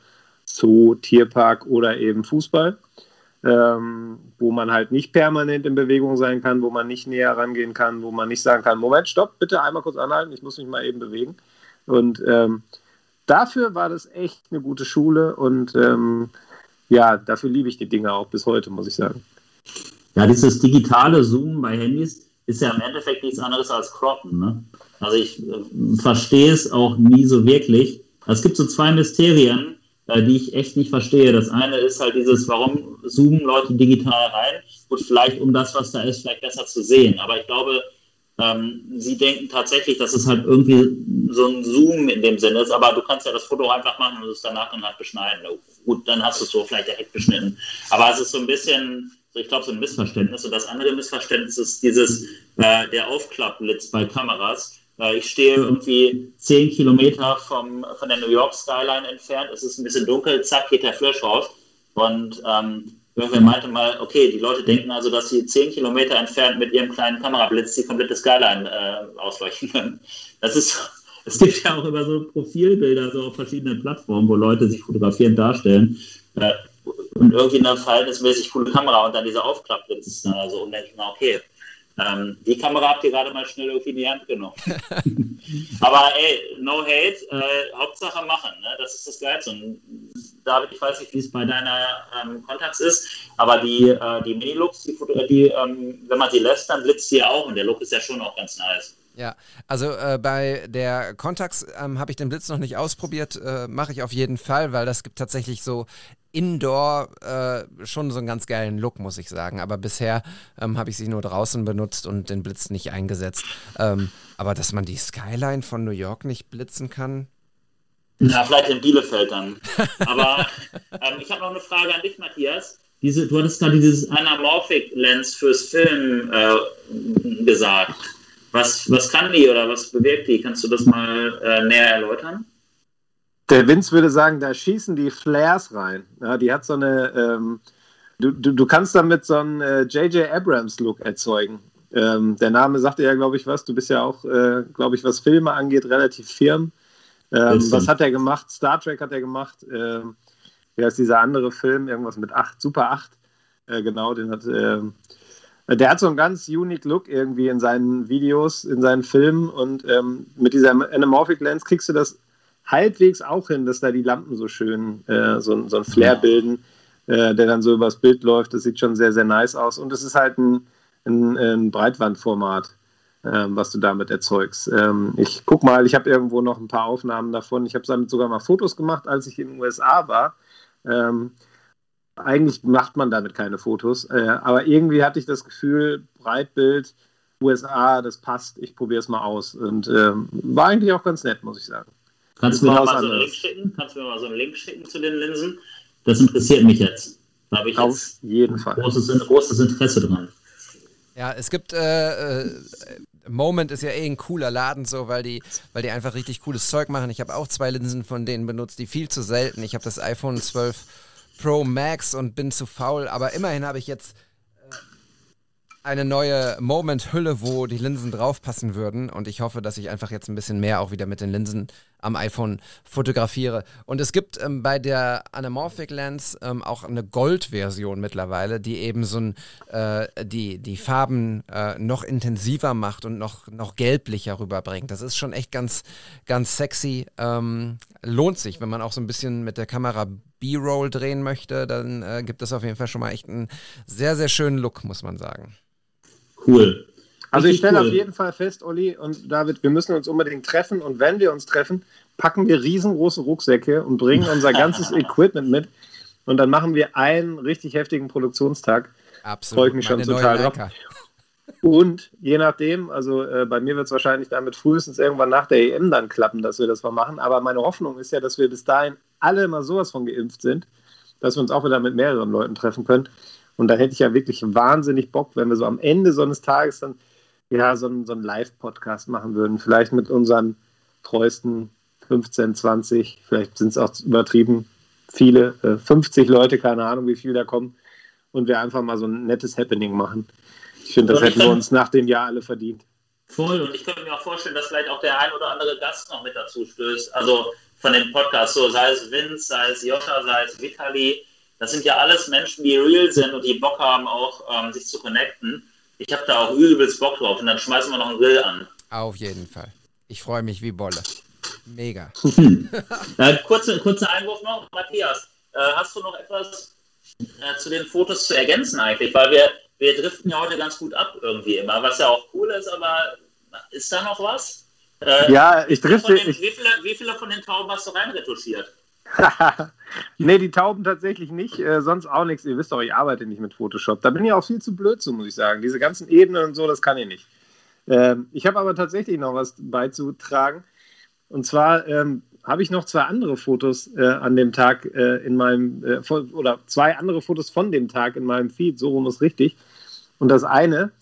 S3: Zoo, Tierpark oder eben Fußball ähm, wo man halt nicht permanent in Bewegung sein kann, wo man nicht näher rangehen kann, wo man nicht sagen kann, Moment, stopp, bitte einmal kurz anhalten, ich muss mich mal eben bewegen. Und ähm, dafür war das echt eine gute Schule und ähm, ja, dafür liebe ich die Dinge auch bis heute, muss ich sagen.
S2: Ja, dieses digitale Zoomen bei Handys ist ja im Endeffekt nichts anderes als Croppen. Ne? Also ich äh, verstehe es auch nie so wirklich. Es gibt so zwei Mysterien, äh, die ich echt nicht verstehe. Das eine ist halt dieses, warum zoomen Leute digital rein? Gut, vielleicht um das, was da ist, vielleicht besser zu sehen. Aber ich glaube, ähm, sie denken tatsächlich, dass es halt irgendwie so ein Zoom in dem Sinne ist, aber du kannst ja das Foto einfach machen und es danach dann halt beschneiden. Gut, dann hast du es so vielleicht direkt beschnitten. Aber es ist so ein bisschen, ich glaube, so ein Missverständnis. Und das andere Missverständnis ist dieses, äh, der Aufklappblitz bei Kameras ich stehe irgendwie zehn Kilometer vom, von der New York Skyline entfernt. Es ist ein bisschen dunkel, zack, geht der Flash raus. Und ähm, irgendwer meinte mal, okay, die Leute denken also, dass sie zehn Kilometer entfernt mit ihrem kleinen Kamerablitz die komplette Skyline äh, ausleuchten können. Das ist, es gibt ja auch immer so Profilbilder so auf verschiedenen Plattformen, wo Leute sich fotografieren darstellen. Äh, und irgendwie eine verhältnismäßig coole Kamera und dann ist dann also und denke ich, okay, Ähm, die Kamera habt ihr gerade mal schnell irgendwie in die Hand genommen. Aber ey, no hate, äh, Hauptsache machen, ne? das ist das Geilste. Und David, ich weiß nicht, wie es bei deiner ähm, Kontax ist, aber die, äh, die Mini-Looks, die, die ähm, wenn man sie lässt, dann blitzt sie ja auch und der Look ist ja schon auch ganz nice.
S1: Ja, also äh, bei der Contax ähm, habe ich den Blitz noch nicht ausprobiert, äh, mache ich auf jeden Fall, weil das gibt tatsächlich so Indoor äh, schon so einen ganz geilen Look, muss ich sagen. Aber bisher ähm, habe ich sie nur draußen benutzt und den Blitz nicht eingesetzt. Ähm, aber dass man die Skyline von New York nicht blitzen kann.
S2: Na, vielleicht in Bielefeld dann. Aber ähm, ich habe noch eine Frage an dich, Matthias. Diese, du hattest gerade dieses Anamorphic Lens fürs Film äh, gesagt. Was, was kann die oder was bewirkt die? Kannst du das mal äh, näher erläutern?
S3: Der Vince würde sagen, da schießen die Flares rein. Ja, die hat so eine, ähm, du, du, du kannst damit so einen J.J. Äh, Abrams-Look erzeugen. Ähm, der Name sagte ja, glaube ich, was. Du bist ja auch, äh, glaube ich, was Filme angeht, relativ firm. Ähm, was hat er gemacht? Star Trek hat er gemacht. Ähm, wie heißt dieser andere Film? Irgendwas mit 8, Super 8. Äh, genau, den hat. Ähm, der hat so einen ganz unique Look irgendwie in seinen Videos, in seinen Filmen und ähm, mit dieser Anamorphic Lens kriegst du das halbwegs auch hin, dass da die Lampen so schön äh, so, so ein Flair bilden, äh, der dann so übers Bild läuft. Das sieht schon sehr, sehr nice aus und es ist halt ein, ein, ein Breitbandformat, äh, was du damit erzeugst. Ähm, ich guck mal, ich habe irgendwo noch ein paar Aufnahmen davon. Ich habe damit sogar mal Fotos gemacht, als ich in den USA war. Ähm, eigentlich macht man damit keine Fotos, äh, aber irgendwie hatte ich das Gefühl, Breitbild, USA, das passt, ich probiere es mal aus. Und ähm, war eigentlich auch ganz nett, muss ich sagen.
S2: Kannst du mir mal so einen Link schicken? Kannst du mir mal so einen Link schicken zu den Linsen? Das interessiert mich jetzt. Da habe ich
S3: Auf jeden Fall.
S2: Großes, großes Interesse dran.
S1: Ja, es gibt äh, äh, Moment ist ja eh ein cooler Laden so, weil die, weil die einfach richtig cooles Zeug machen. Ich habe auch zwei Linsen von denen benutzt, die viel zu selten. Ich habe das iPhone 12 Pro Max und bin zu faul, aber immerhin habe ich jetzt äh, eine neue Moment-Hülle, wo die Linsen draufpassen würden. Und ich hoffe, dass ich einfach jetzt ein bisschen mehr auch wieder mit den Linsen am iPhone fotografiere. Und es gibt ähm, bei der Anamorphic Lens ähm, auch eine Gold-Version mittlerweile, die eben so ein, äh, die, die Farben äh, noch intensiver macht und noch, noch gelblicher rüberbringt. Das ist schon echt ganz, ganz sexy. Ähm, lohnt sich, wenn man auch so ein bisschen mit der Kamera B-Roll drehen möchte, dann äh, gibt es auf jeden Fall schon mal echt einen sehr, sehr schönen Look, muss man sagen.
S2: Cool.
S3: Also ich stelle cool. auf jeden Fall fest, Olli und David, wir müssen uns unbedingt treffen und wenn wir uns treffen, packen wir riesengroße Rucksäcke und bringen unser ganzes Equipment mit und dann machen wir einen richtig heftigen Produktionstag.
S1: Absolut. Freue
S3: ich mich schon total drauf. Und je nachdem, also äh, bei mir wird es wahrscheinlich damit frühestens irgendwann nach der EM dann klappen, dass wir das mal machen. Aber meine Hoffnung ist ja, dass wir bis dahin alle mal sowas von geimpft sind, dass wir uns auch wieder mit mehreren Leuten treffen können. Und da hätte ich ja wirklich wahnsinnig Bock, wenn wir so am Ende so eines Tages dann ja so einen, so einen Live-Podcast machen würden. Vielleicht mit unseren treuesten 15, 20, vielleicht sind es auch übertrieben viele, äh, 50 Leute, keine Ahnung, wie viele da kommen. Und wir einfach mal so ein nettes Happening machen. Ich finde, das hätten wir uns nach dem Jahr alle verdient.
S2: Voll. Und ich könnte mir auch vorstellen, dass vielleicht auch der ein oder andere Gast noch mit dazu stößt. Also von dem Podcast, so sei es Vince, sei es Joscha, sei es Vitali. Das sind ja alles Menschen, die real sind und die Bock haben, auch ähm, sich zu connecten. Ich habe da auch übelst Bock drauf und dann schmeißen wir noch einen Grill an.
S1: Auf jeden Fall. Ich freue mich wie Bolle. Mega.
S2: äh, kurze, kurzer Einwurf noch, Matthias. Äh, hast du noch etwas äh, zu den Fotos zu ergänzen eigentlich? Weil wir, wir driften ja heute ganz gut ab irgendwie immer, was ja auch cool ist, aber ist da noch was?
S3: Äh, ja, ich drifte.
S2: Den, wie, viele, wie viele von den Tauben hast du reinretuschiert?
S3: nee, die Tauben tatsächlich nicht, äh, sonst auch nichts. Ihr wisst doch, ich arbeite nicht mit Photoshop. Da bin ich auch viel zu blöd zu, muss ich sagen. Diese ganzen Ebenen und so, das kann ich nicht. Ähm, ich habe aber tatsächlich noch was beizutragen. Und zwar ähm, habe ich noch zwei andere Fotos äh, an dem Tag äh, in meinem, äh, oder zwei andere Fotos von dem Tag in meinem Feed, so rum ist richtig. Und das eine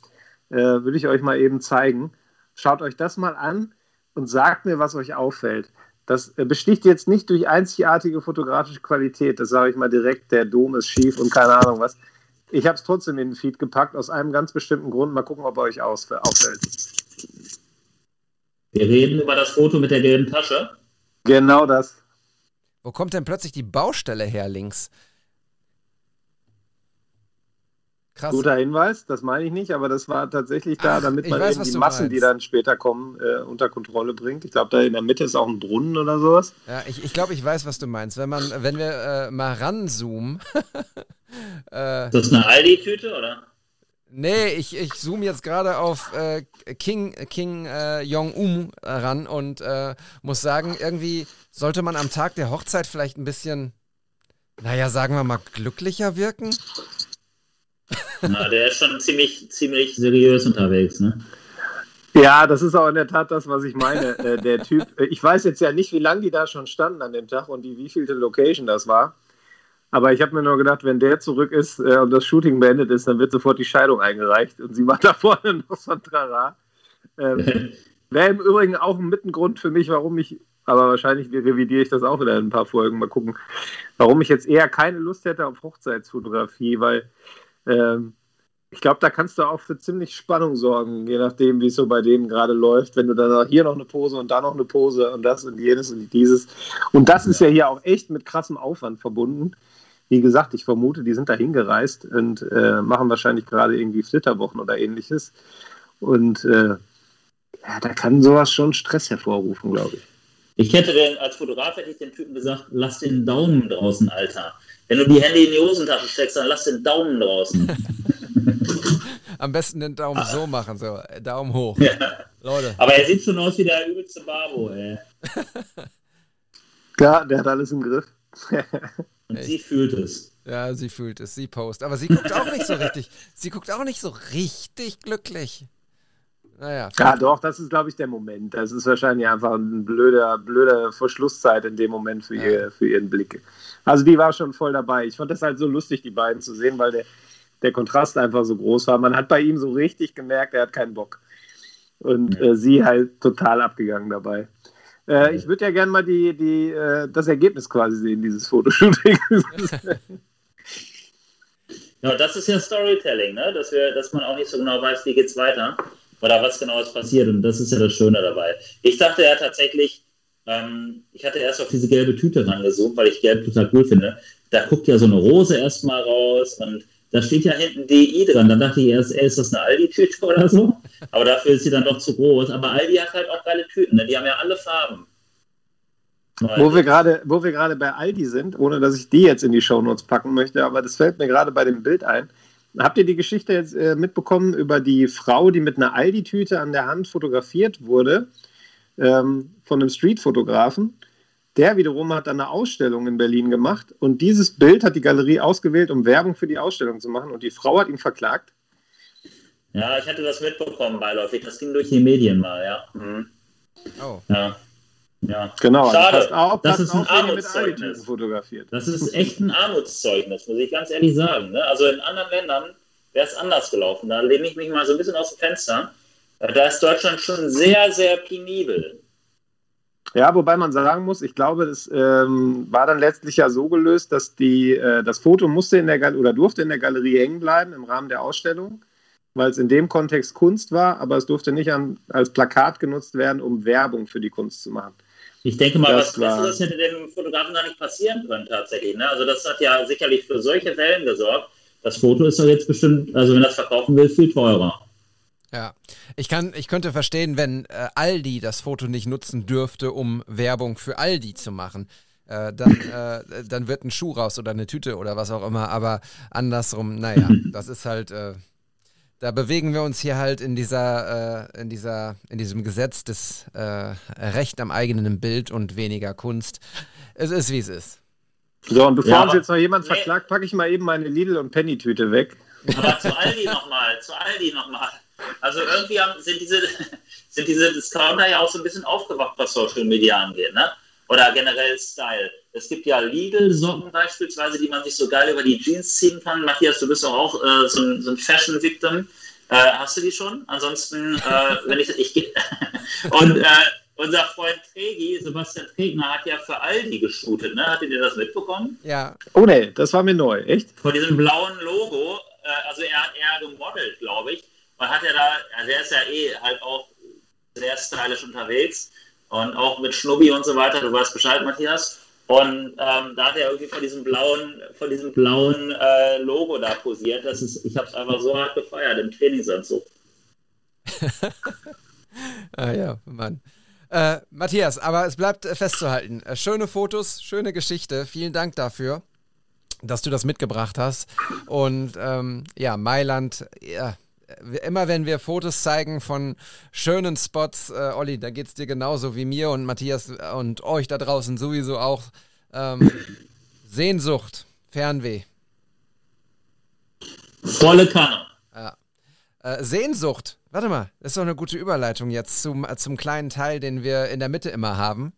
S3: äh, würde ich euch mal eben zeigen. Schaut euch das mal an und sagt mir, was euch auffällt. Das äh, besticht jetzt nicht durch einzigartige fotografische Qualität, das sage ich mal direkt, der Dom ist schief und keine Ahnung was. Ich habe es trotzdem in den Feed gepackt, aus einem ganz bestimmten Grund. Mal gucken, ob er euch auffällt.
S2: Wir reden über das Foto mit der gelben Tasche.
S3: Genau das.
S1: Wo kommt denn plötzlich die Baustelle her links? Krass.
S3: Guter Hinweis, das meine ich nicht, aber das war tatsächlich da,
S1: Ach,
S3: damit man
S1: weiß,
S3: eben die Massen, die
S1: meinst.
S3: dann später kommen, äh, unter Kontrolle bringt. Ich glaube, da in der Mitte ist auch ein Brunnen oder sowas.
S1: Ja, ich, ich glaube, ich weiß, was du meinst. Wenn man, wenn wir äh, mal ranzoomen. äh,
S2: Ist das eine Aldi-Tüte, oder?
S1: nee, ich, ich zoome jetzt gerade auf äh, King, King äh, Jong-un ran und äh, muss sagen, irgendwie sollte man am Tag der Hochzeit vielleicht ein bisschen, naja, sagen wir mal, glücklicher wirken.
S2: Na, der ist schon ziemlich, ziemlich seriös unterwegs, ne?
S3: Ja, das ist auch in der Tat das, was ich meine. äh, der Typ, äh, ich weiß jetzt ja nicht, wie lange die da schon standen an dem Tag und die wievielte Location das war. Aber ich habe mir nur gedacht, wenn der zurück ist äh, und das Shooting beendet ist, dann wird sofort die Scheidung eingereicht und sie macht da vorne noch so ein Trara. Ähm, Wäre im Übrigen auch ein Mittengrund für mich, warum ich, aber wahrscheinlich revidiere ich das auch wieder in ein paar Folgen, mal gucken, warum ich jetzt eher keine Lust hätte auf Hochzeitsfotografie, weil ähm, ich glaube, da kannst du auch für ziemlich Spannung sorgen, je nachdem, wie es so bei denen gerade läuft. Wenn du dann hier noch eine Pose und da noch eine Pose und das und jenes und dieses. Und das ist ja hier auch echt mit krassem Aufwand verbunden. Wie gesagt, ich vermute, die sind da hingereist und äh, machen wahrscheinlich gerade irgendwie Flitterwochen oder ähnliches. Und äh, ja, da kann sowas schon Stress hervorrufen, glaube ich.
S2: Ich hätte den, als Fotograf hätte ich den Typen gesagt, lass den Daumen draußen, Alter. Wenn du die Hände in die Hosentasche steckst, dann lass den Daumen draußen.
S1: Am besten den Daumen so machen, so äh, Daumen hoch.
S2: Ja.
S1: Leute.
S2: Aber er sieht schon aus wie der übelste Babo, ey.
S3: Ja, der hat alles im Griff.
S2: Und
S1: Echt?
S2: sie fühlt es.
S1: Ja, sie fühlt es, sie post. Aber sie guckt auch nicht so richtig. Sie guckt auch nicht so richtig glücklich. Naja.
S3: Ja, doch, das ist, glaube ich, der Moment. Das ist wahrscheinlich einfach ein blöder, blöder Verschlusszeit in dem Moment für,
S1: Ja.
S3: ihr, für ihren Blick. Also die war schon voll dabei. Ich fand das halt so lustig, die beiden zu sehen, weil der, der Kontrast einfach so groß war. Man hat bei ihm so richtig gemerkt, er hat keinen Bock. Und
S2: Ja.
S3: äh, sie halt total abgegangen dabei. Äh, ich würde ja gerne mal die, die, äh, das Ergebnis quasi sehen, dieses Fotoshooting.
S2: Ja, das ist ja Storytelling, ne? dass, wir, dass man auch nicht so genau weiß, wie geht's weiter oder was genau ist passiert. Und das ist ja das Schöne dabei. Ich dachte ja tatsächlich, ähm, ich hatte erst auf diese gelbe Tüte rangesucht, weil ich gelb total cool finde. Da guckt ja so eine Rose erstmal raus und da steht ja hinten DI dran. Dann dachte ich erst, ey, ist das eine Aldi-Tüte oder so? Aber dafür ist sie dann doch zu groß. Aber Aldi hat halt auch geile Tüten, ne? die haben ja alle Farben.
S3: Wo wir gerade, wo wir gerade bei Aldi sind, ohne dass ich die jetzt in die Shownotes packen möchte, aber das fällt mir gerade bei dem Bild ein. Habt ihr die Geschichte jetzt äh, mitbekommen über die Frau, die mit einer Aldi-Tüte an der Hand fotografiert wurde ähm, von einem Streetfotografen? Der wiederum hat dann eine Ausstellung in Berlin gemacht und dieses Bild hat die Galerie ausgewählt, um Werbung für die Ausstellung zu machen und die Frau hat ihn verklagt.
S2: Ja, ich hatte das mitbekommen beiläufig. Das ging durch die Medien mal, ja. Mhm.
S1: Oh.
S2: Ja. Ja.
S3: Genau, also
S2: Schade.
S3: passt auf,
S2: Das
S3: passt
S2: ist ein Armutszeugnis.
S3: Fotografiert.
S2: Das ist echt ein Armutszeugnis, muss ich ganz ehrlich sagen. Ne? Also in anderen Ländern wäre es anders gelaufen. Da lehne ich mich mal so ein bisschen aus dem Fenster. Äh, Da ist Deutschland schon sehr, sehr penibel.
S3: Ja, wobei man sagen muss, ich glaube, das ähm, war dann letztlich ja so gelöst, dass die, äh, das Foto musste in der Gal oder durfte in der Galerie hängen bleiben im Rahmen der Ausstellung, weil es in dem Kontext Kunst war, aber es durfte nicht an, als Plakat genutzt werden, um Werbung für die Kunst zu machen.
S2: Ich denke mal,
S3: Das
S2: was
S3: war-
S2: Besseres hätte dem Fotografen gar nicht passieren können tatsächlich. Ne? Also das hat ja sicherlich für solche Wellen gesorgt. Das Foto ist doch jetzt bestimmt, also wenn das verkaufen will, viel teurer.
S1: Ja, ich kann, ich könnte verstehen, wenn äh, Aldi das Foto nicht nutzen dürfte, um Werbung für Aldi zu machen. Äh, dann, äh, dann wird ein Schuh raus oder eine Tüte oder was auch immer. Aber andersrum, naja, das ist halt. Da bewegen wir uns hier halt in dieser, äh, in dieser, in diesem Gesetz des äh, Recht am eigenen Bild und weniger Kunst. Es ist wie es ist.
S3: So, und bevor
S2: Ja,
S3: uns jetzt noch jemand
S2: Nee.
S3: verklagt, packe ich mal eben meine Lidl- und Penny-Tüte weg.
S2: Aber zu Aldi nochmal, zu Aldi nochmal. Also irgendwie haben, sind, diese, sind diese Discounter ja auch so ein bisschen aufgewacht, was Social Media angeht, ne? Oder generell Style. Es gibt ja Lidl-Socken beispielsweise, die man sich so geil über die Jeans ziehen kann. Matthias, du bist doch auch äh, so ein, so ein Fashion-Victim. Äh, hast du die schon? Ansonsten, äh, wenn ich, ich und äh, unser Freund Tregi, Sebastian Tregner, hat ja für Aldi geshootet, ne? Hattet ihr das mitbekommen?
S1: Ja,
S3: Oh ne, das war mir neu, echt?
S2: vor diesem blauen Logo, äh, also er hat eher gemodelt, glaube ich. Und hat er da, also er ist ja eh halt auch sehr stylisch unterwegs und auch mit Schnubbi und so weiter, du weißt Bescheid, Matthias. Und ähm, da hat er irgendwie von diesem blauen, von diesem blauen äh, Logo da posiert. Das ist, ich habe es einfach so hart gefeiert im Trainingsanzug.
S1: ah ja, Mann. Äh, Matthias, aber es bleibt festzuhalten. Äh, schöne Fotos, schöne Geschichte. Vielen Dank dafür, dass du das mitgebracht hast. Und ähm, ja, Mailand, ja, immer wenn wir Fotos zeigen von schönen Spots, äh, Olli, da geht es dir genauso wie mir und Matthias und euch da draußen sowieso auch. Ähm, Sehnsucht, Fernweh.
S2: Volle Kanne.
S1: Ja. Äh, Sehnsucht, warte mal, das ist doch eine gute Überleitung jetzt zum, äh, zum kleinen Teil, den wir in der Mitte immer haben.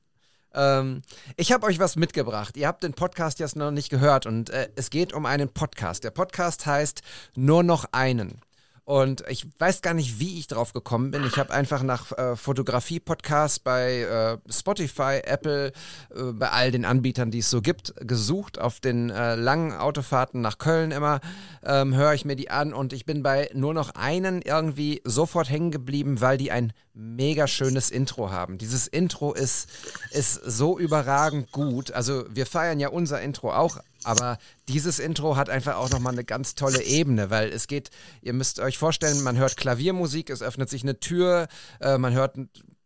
S1: Ähm, ich habe euch was mitgebracht. Ihr habt den Podcast jetzt noch nicht gehört und äh, es geht um einen Podcast. Der Podcast heißt Nur noch einen. Und ich weiß gar nicht, wie ich drauf gekommen bin. Ich habe einfach nach äh, Fotografie-Podcasts bei äh, Spotify, Apple, äh, bei all den Anbietern, die es so gibt, gesucht. Auf den äh, langen Autofahrten nach Köln immer ähm, höre ich mir die an und ich bin bei nur noch einen irgendwie sofort hängen geblieben, weil die ein mega schönes Intro haben. Dieses Intro ist, ist so überragend gut. Also wir feiern ja unser Intro auch aber dieses Intro hat einfach auch nochmal eine ganz tolle Ebene, weil es geht, ihr müsst euch vorstellen, man hört Klaviermusik, es öffnet sich eine Tür, äh, man hört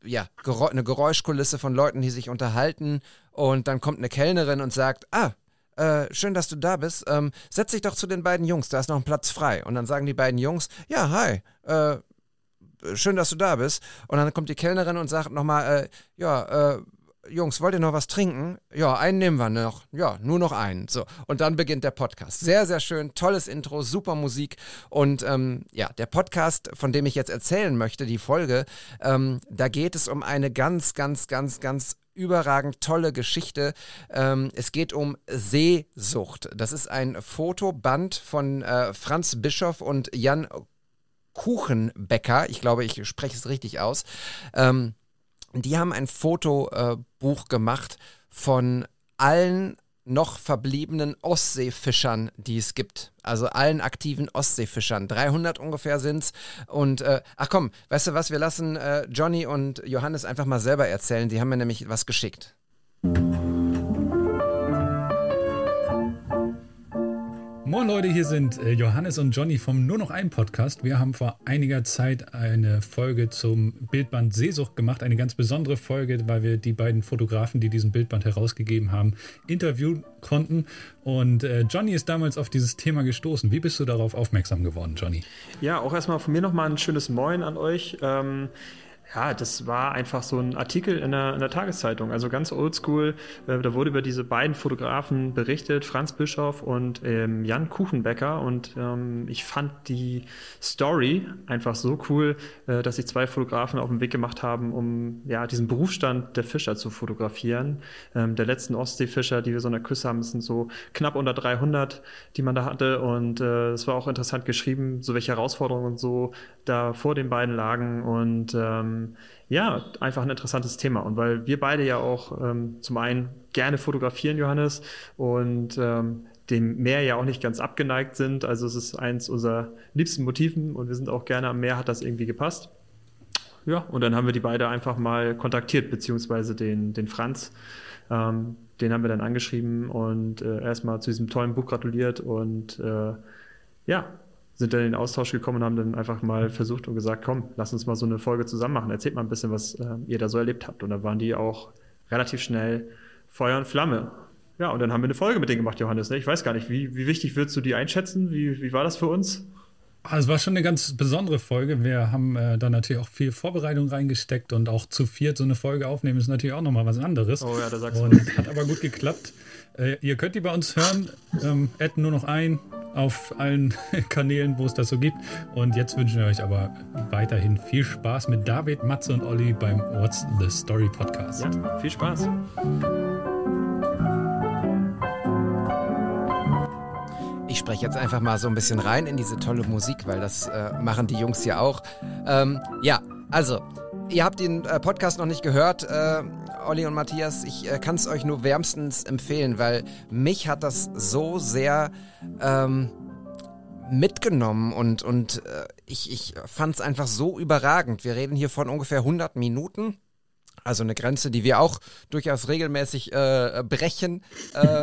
S1: ja, eine Geräuschkulisse von Leuten, die sich unterhalten und dann kommt eine Kellnerin und sagt, ah, äh, schön, dass du da bist. Ähm, setz dich doch zu den beiden Jungs, da ist noch ein Platz frei. Und dann sagen die beiden Jungs, ja, hi, äh, schön, dass du da bist. Und dann kommt die Kellnerin und sagt nochmal, äh, ja, äh, Jungs, wollt ihr noch was trinken? Ja, einen nehmen wir noch. Ja, nur noch einen. So. Und dann beginnt der Podcast. Sehr, sehr schön. Tolles Intro, super Musik. Und ähm, ja, der Podcast, von dem ich jetzt erzählen möchte, die Folge, ähm, da geht es um eine ganz, ganz, ganz, ganz überragend tolle Geschichte. Ähm, es geht um Seesucht. Das ist ein Fotoband von äh, Franz Bischof und Jan Kuchenbecker. Ich glaube, ich spreche es richtig aus. Ähm, die haben ein Fotobuch äh, gemacht von allen noch verbliebenen Ostseefischern, die es gibt. Also allen aktiven Ostseefischern. 300 ungefähr sind's. Und äh, ach komm, weißt du was? Wir lassen äh, Johnny und Johannes einfach mal selber erzählen. Die haben mir nämlich was geschickt.
S8: Moin Leute, hier sind äh, Johannes und Johnny vom Nur noch ein Podcast. Wir haben vor einiger Zeit eine Folge zum Bildband Seesucht gemacht, eine ganz besondere Folge, weil wir die beiden Fotografen, die diesen Bildband herausgegeben haben, interviewen konnten. Und äh, Johnny ist damals auf dieses Thema gestoßen. Wie bist du darauf aufmerksam geworden, Johnny?
S9: Ja, auch erstmal von mir nochmal ein schönes Moin an euch. Ähm ja, das war einfach so ein Artikel in der, in der Tageszeitung, also ganz oldschool. Äh, da wurde über diese beiden Fotografen berichtet, Franz Bischof und ähm, Jan Kuchenbecker. Und ähm, ich fand die Story einfach so cool, äh, dass sich zwei Fotografen auf den Weg gemacht haben, um ja diesen Berufsstand der Fischer zu fotografieren. Ähm, der letzten Ostseefischer, die wir so in der Küste haben, sind so knapp unter 300, die man da hatte. Und äh, es war auch interessant geschrieben, so welche Herausforderungen und so da vor den beiden lagen. Und ähm, ähm, ja, einfach ein interessantes Thema. Und weil wir beide ja auch ähm, zum einen gerne fotografieren, Johannes, und ähm, dem Meer ja auch nicht ganz abgeneigt sind. Also es ist eins unserer liebsten Motiven und wir sind auch gerne am Meer, hat das irgendwie gepasst. Ja, und dann haben wir die beide einfach mal kontaktiert, beziehungsweise den, den Franz. Ähm, den haben wir dann angeschrieben und äh, erstmal zu diesem tollen Buch gratuliert und äh, ja, sind dann in den Austausch gekommen und haben dann einfach mal versucht und gesagt, komm, lass uns mal so eine Folge zusammen machen. Erzählt mal ein bisschen, was äh, ihr da so erlebt habt. Und da waren die auch relativ schnell Feuer und Flamme. Ja, und dann haben wir eine Folge mit denen gemacht, Johannes. Ne? Ich weiß gar nicht, wie, wie wichtig würdest du die einschätzen? Wie, wie war das für uns?
S8: Ah, es war schon eine ganz besondere Folge. Wir haben äh, da natürlich auch viel Vorbereitung reingesteckt und auch zu viert so eine Folge aufnehmen ist natürlich auch nochmal was anderes.
S9: Oh ja, da sagst
S8: du. Hat aber gut geklappt. Äh, ihr könnt die bei uns hören. Ähm, adden nur noch ein auf allen Kanälen, wo es das so gibt. Und jetzt wünschen wir euch aber weiterhin viel Spaß mit David, Matze und Olli beim What's the Story Podcast.
S9: Ja, viel Spaß.
S1: Ich spreche jetzt einfach mal so ein bisschen rein in diese tolle Musik, weil das äh, machen die Jungs ja auch. Ähm, ja, also, ihr habt den äh, Podcast noch nicht gehört. Äh, Olli und Matthias, ich äh, kann es euch nur wärmstens empfehlen, weil mich hat das so sehr ähm, mitgenommen und, und äh, ich, ich fand es einfach so überragend. Wir reden hier von ungefähr 100 Minuten. Also eine Grenze, die wir auch durchaus regelmäßig äh, brechen. Äh,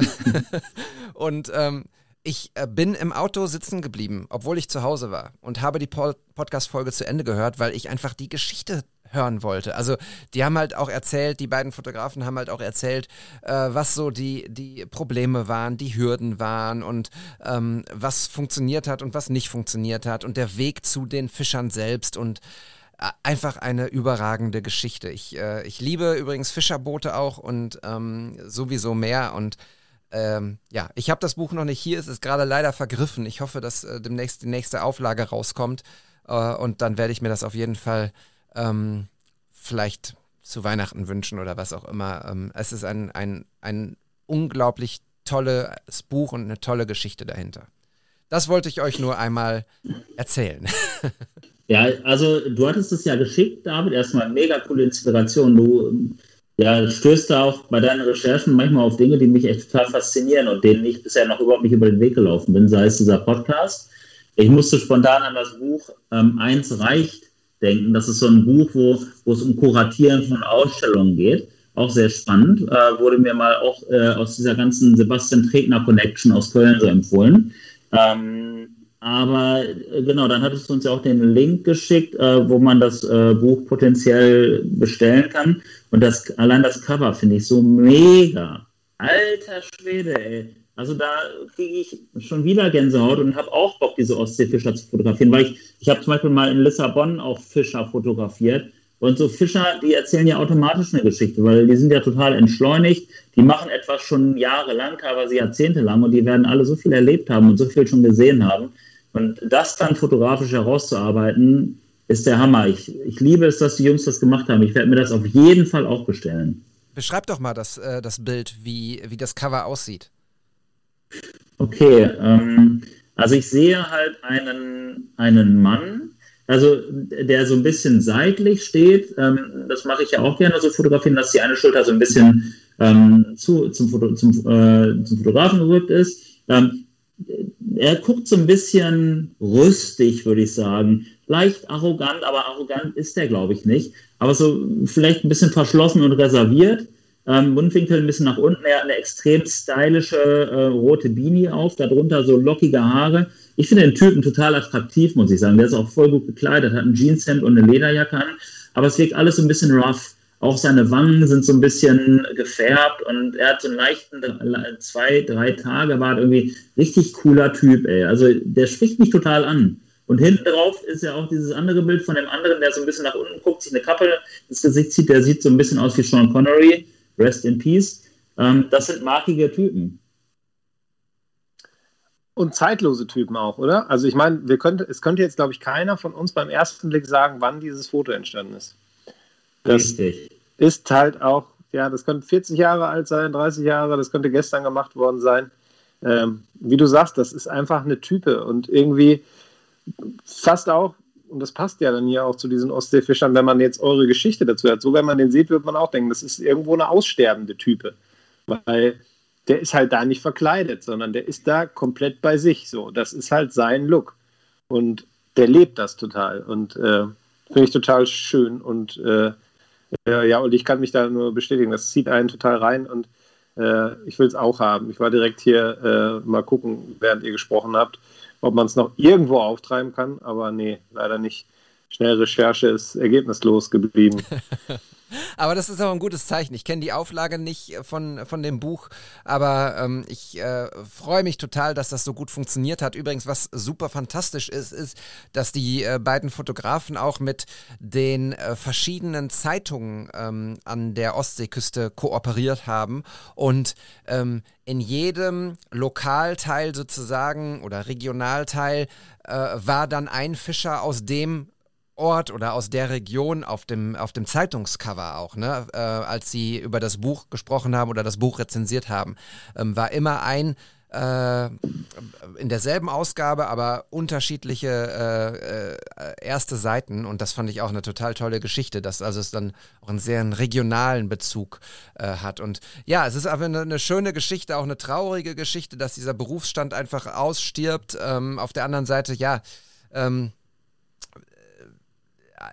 S1: und ähm, ich äh, bin im Auto sitzen geblieben, obwohl ich zu Hause war und habe die Podcast-Folge zu Ende gehört, weil ich einfach die Geschichte hören wollte. Also die haben halt auch erzählt, die beiden Fotografen haben halt auch erzählt, äh, was so die, die Probleme waren, die Hürden waren und ähm, was funktioniert hat und was nicht funktioniert hat und der Weg zu den Fischern selbst und äh, einfach eine überragende Geschichte. Ich, äh, ich liebe übrigens Fischerboote auch und ähm, sowieso mehr und ähm, ja, ich habe das Buch noch nicht hier, es ist gerade leider vergriffen. Ich hoffe, dass äh, demnächst die nächste Auflage rauskommt äh, und dann werde ich mir das auf jeden Fall ähm, vielleicht zu Weihnachten wünschen oder was auch immer. Ähm, es ist ein, ein, ein unglaublich tolles Buch und eine tolle Geschichte dahinter. Das wollte ich euch nur einmal erzählen.
S2: ja, also du hattest es ja geschickt, David. Erstmal mega coole Inspiration. Du ja, stößt da auch bei deinen Recherchen manchmal auf Dinge, die mich echt total faszinieren und denen ich bisher noch überhaupt nicht über den Weg gelaufen bin, sei es dieser Podcast. Ich musste spontan an das Buch ähm, Eins reicht denken. Das ist so ein Buch, wo, wo es um Kuratieren von Ausstellungen geht. Auch sehr spannend. Äh, wurde mir mal auch äh, aus dieser ganzen Sebastian Tretner Connection aus Köln so empfohlen. Ähm, aber äh, genau, dann hattest du uns ja auch den Link geschickt, äh, wo man das äh, Buch potenziell bestellen kann. Und das, allein das Cover finde ich so mega. Alter Schwede, ey. Also da kriege ich schon wieder Gänsehaut und habe auch Bock, diese Ostseefischer zu fotografieren, weil ich, ich habe zum Beispiel mal in Lissabon auch Fischer fotografiert. Und so Fischer, die erzählen ja automatisch eine Geschichte, weil die sind ja total entschleunigt. Die machen etwas schon jahrelang, teilweise jahrzehntelang und die werden alle so viel erlebt haben und so viel schon gesehen haben. Und das dann fotografisch herauszuarbeiten, ist der Hammer. Ich, ich liebe es, dass die Jungs das gemacht haben. Ich werde mir das auf jeden Fall auch bestellen.
S1: Beschreib doch mal das, äh, das Bild, wie, wie das Cover aussieht.
S2: Okay, ähm, also ich sehe halt einen, einen Mann, also der so ein bisschen seitlich steht. Ähm, das mache ich ja auch gerne so fotografieren, dass die eine Schulter so ein bisschen ähm, zu, zum, Foto, zum, äh, zum Fotografen gerückt ist. Ähm, er guckt so ein bisschen rüstig, würde ich sagen. Leicht arrogant, aber arrogant ist er, glaube ich, nicht. Aber so vielleicht ein bisschen verschlossen und reserviert. Ähm, Mundwinkel ein bisschen nach unten. Er hat eine extrem stylische äh, rote Beanie auf, darunter so lockige Haare. Ich finde den Typen total attraktiv, muss ich sagen. Der ist auch voll gut gekleidet, hat ein Jeanshemd und eine Lederjacke an. Aber es wirkt alles so ein bisschen rough. Auch seine Wangen sind so ein bisschen gefärbt und er hat so einen leichten zwei, drei Tage Bart. Irgendwie richtig cooler Typ, ey. Also der spricht mich total an. Und hinten drauf ist ja auch dieses andere Bild von dem anderen, der so ein bisschen nach unten guckt, sich eine Kappe ins Gesicht zieht. Der sieht so ein bisschen aus wie Sean Connery. Rest in Peace. Ähm, das sind markige Typen.
S3: Und zeitlose Typen auch, oder? Also ich meine, wir könnte, es könnte jetzt, glaube ich, keiner von uns beim ersten Blick sagen, wann dieses Foto entstanden ist. Das Richtig. ist halt auch, ja, das könnte 40 Jahre alt sein, 30 Jahre, das könnte gestern gemacht worden sein. Ähm, wie du sagst, das ist einfach eine Type und irgendwie fast auch, und das passt ja dann hier auch zu diesen Ostseefischern, wenn man jetzt eure Geschichte dazu hat. So, wenn man den sieht, wird man auch denken, das ist irgendwo eine aussterbende Type. Weil der ist halt da nicht verkleidet, sondern der ist da komplett bei sich. So, das ist halt sein Look. Und der lebt das total. Und äh, finde ich total schön. Und äh, äh, ja, und ich kann mich da nur bestätigen, das zieht einen total rein und äh, ich will es auch haben. Ich war direkt hier äh, mal gucken, während ihr gesprochen habt, ob man es noch irgendwo auftreiben kann, aber nee, leider nicht. Schnell Recherche ist ergebnislos geblieben.
S1: aber das ist auch ein gutes Zeichen. Ich kenne die Auflage nicht von, von dem Buch, aber ähm, ich äh, freue mich total, dass das so gut funktioniert hat. Übrigens, was super fantastisch ist, ist, dass die äh, beiden Fotografen auch mit den äh, verschiedenen Zeitungen ähm, an der Ostseeküste kooperiert haben und ähm, in jedem Lokalteil sozusagen oder Regionalteil äh, war dann ein Fischer aus dem Ort oder aus der Region auf dem, auf dem Zeitungscover auch, ne? Äh, als sie über das Buch gesprochen haben oder das Buch rezensiert haben, ähm, war immer ein äh, in derselben Ausgabe, aber unterschiedliche äh, äh, erste Seiten und das fand ich auch eine total tolle Geschichte, dass also es dann auch einen sehr regionalen Bezug äh, hat und ja, es ist aber eine, eine, schöne Geschichte, auch eine traurige Geschichte, dass dieser Berufsstand einfach ausstirbt. Ähm, auf der anderen Seite, ja, ähm,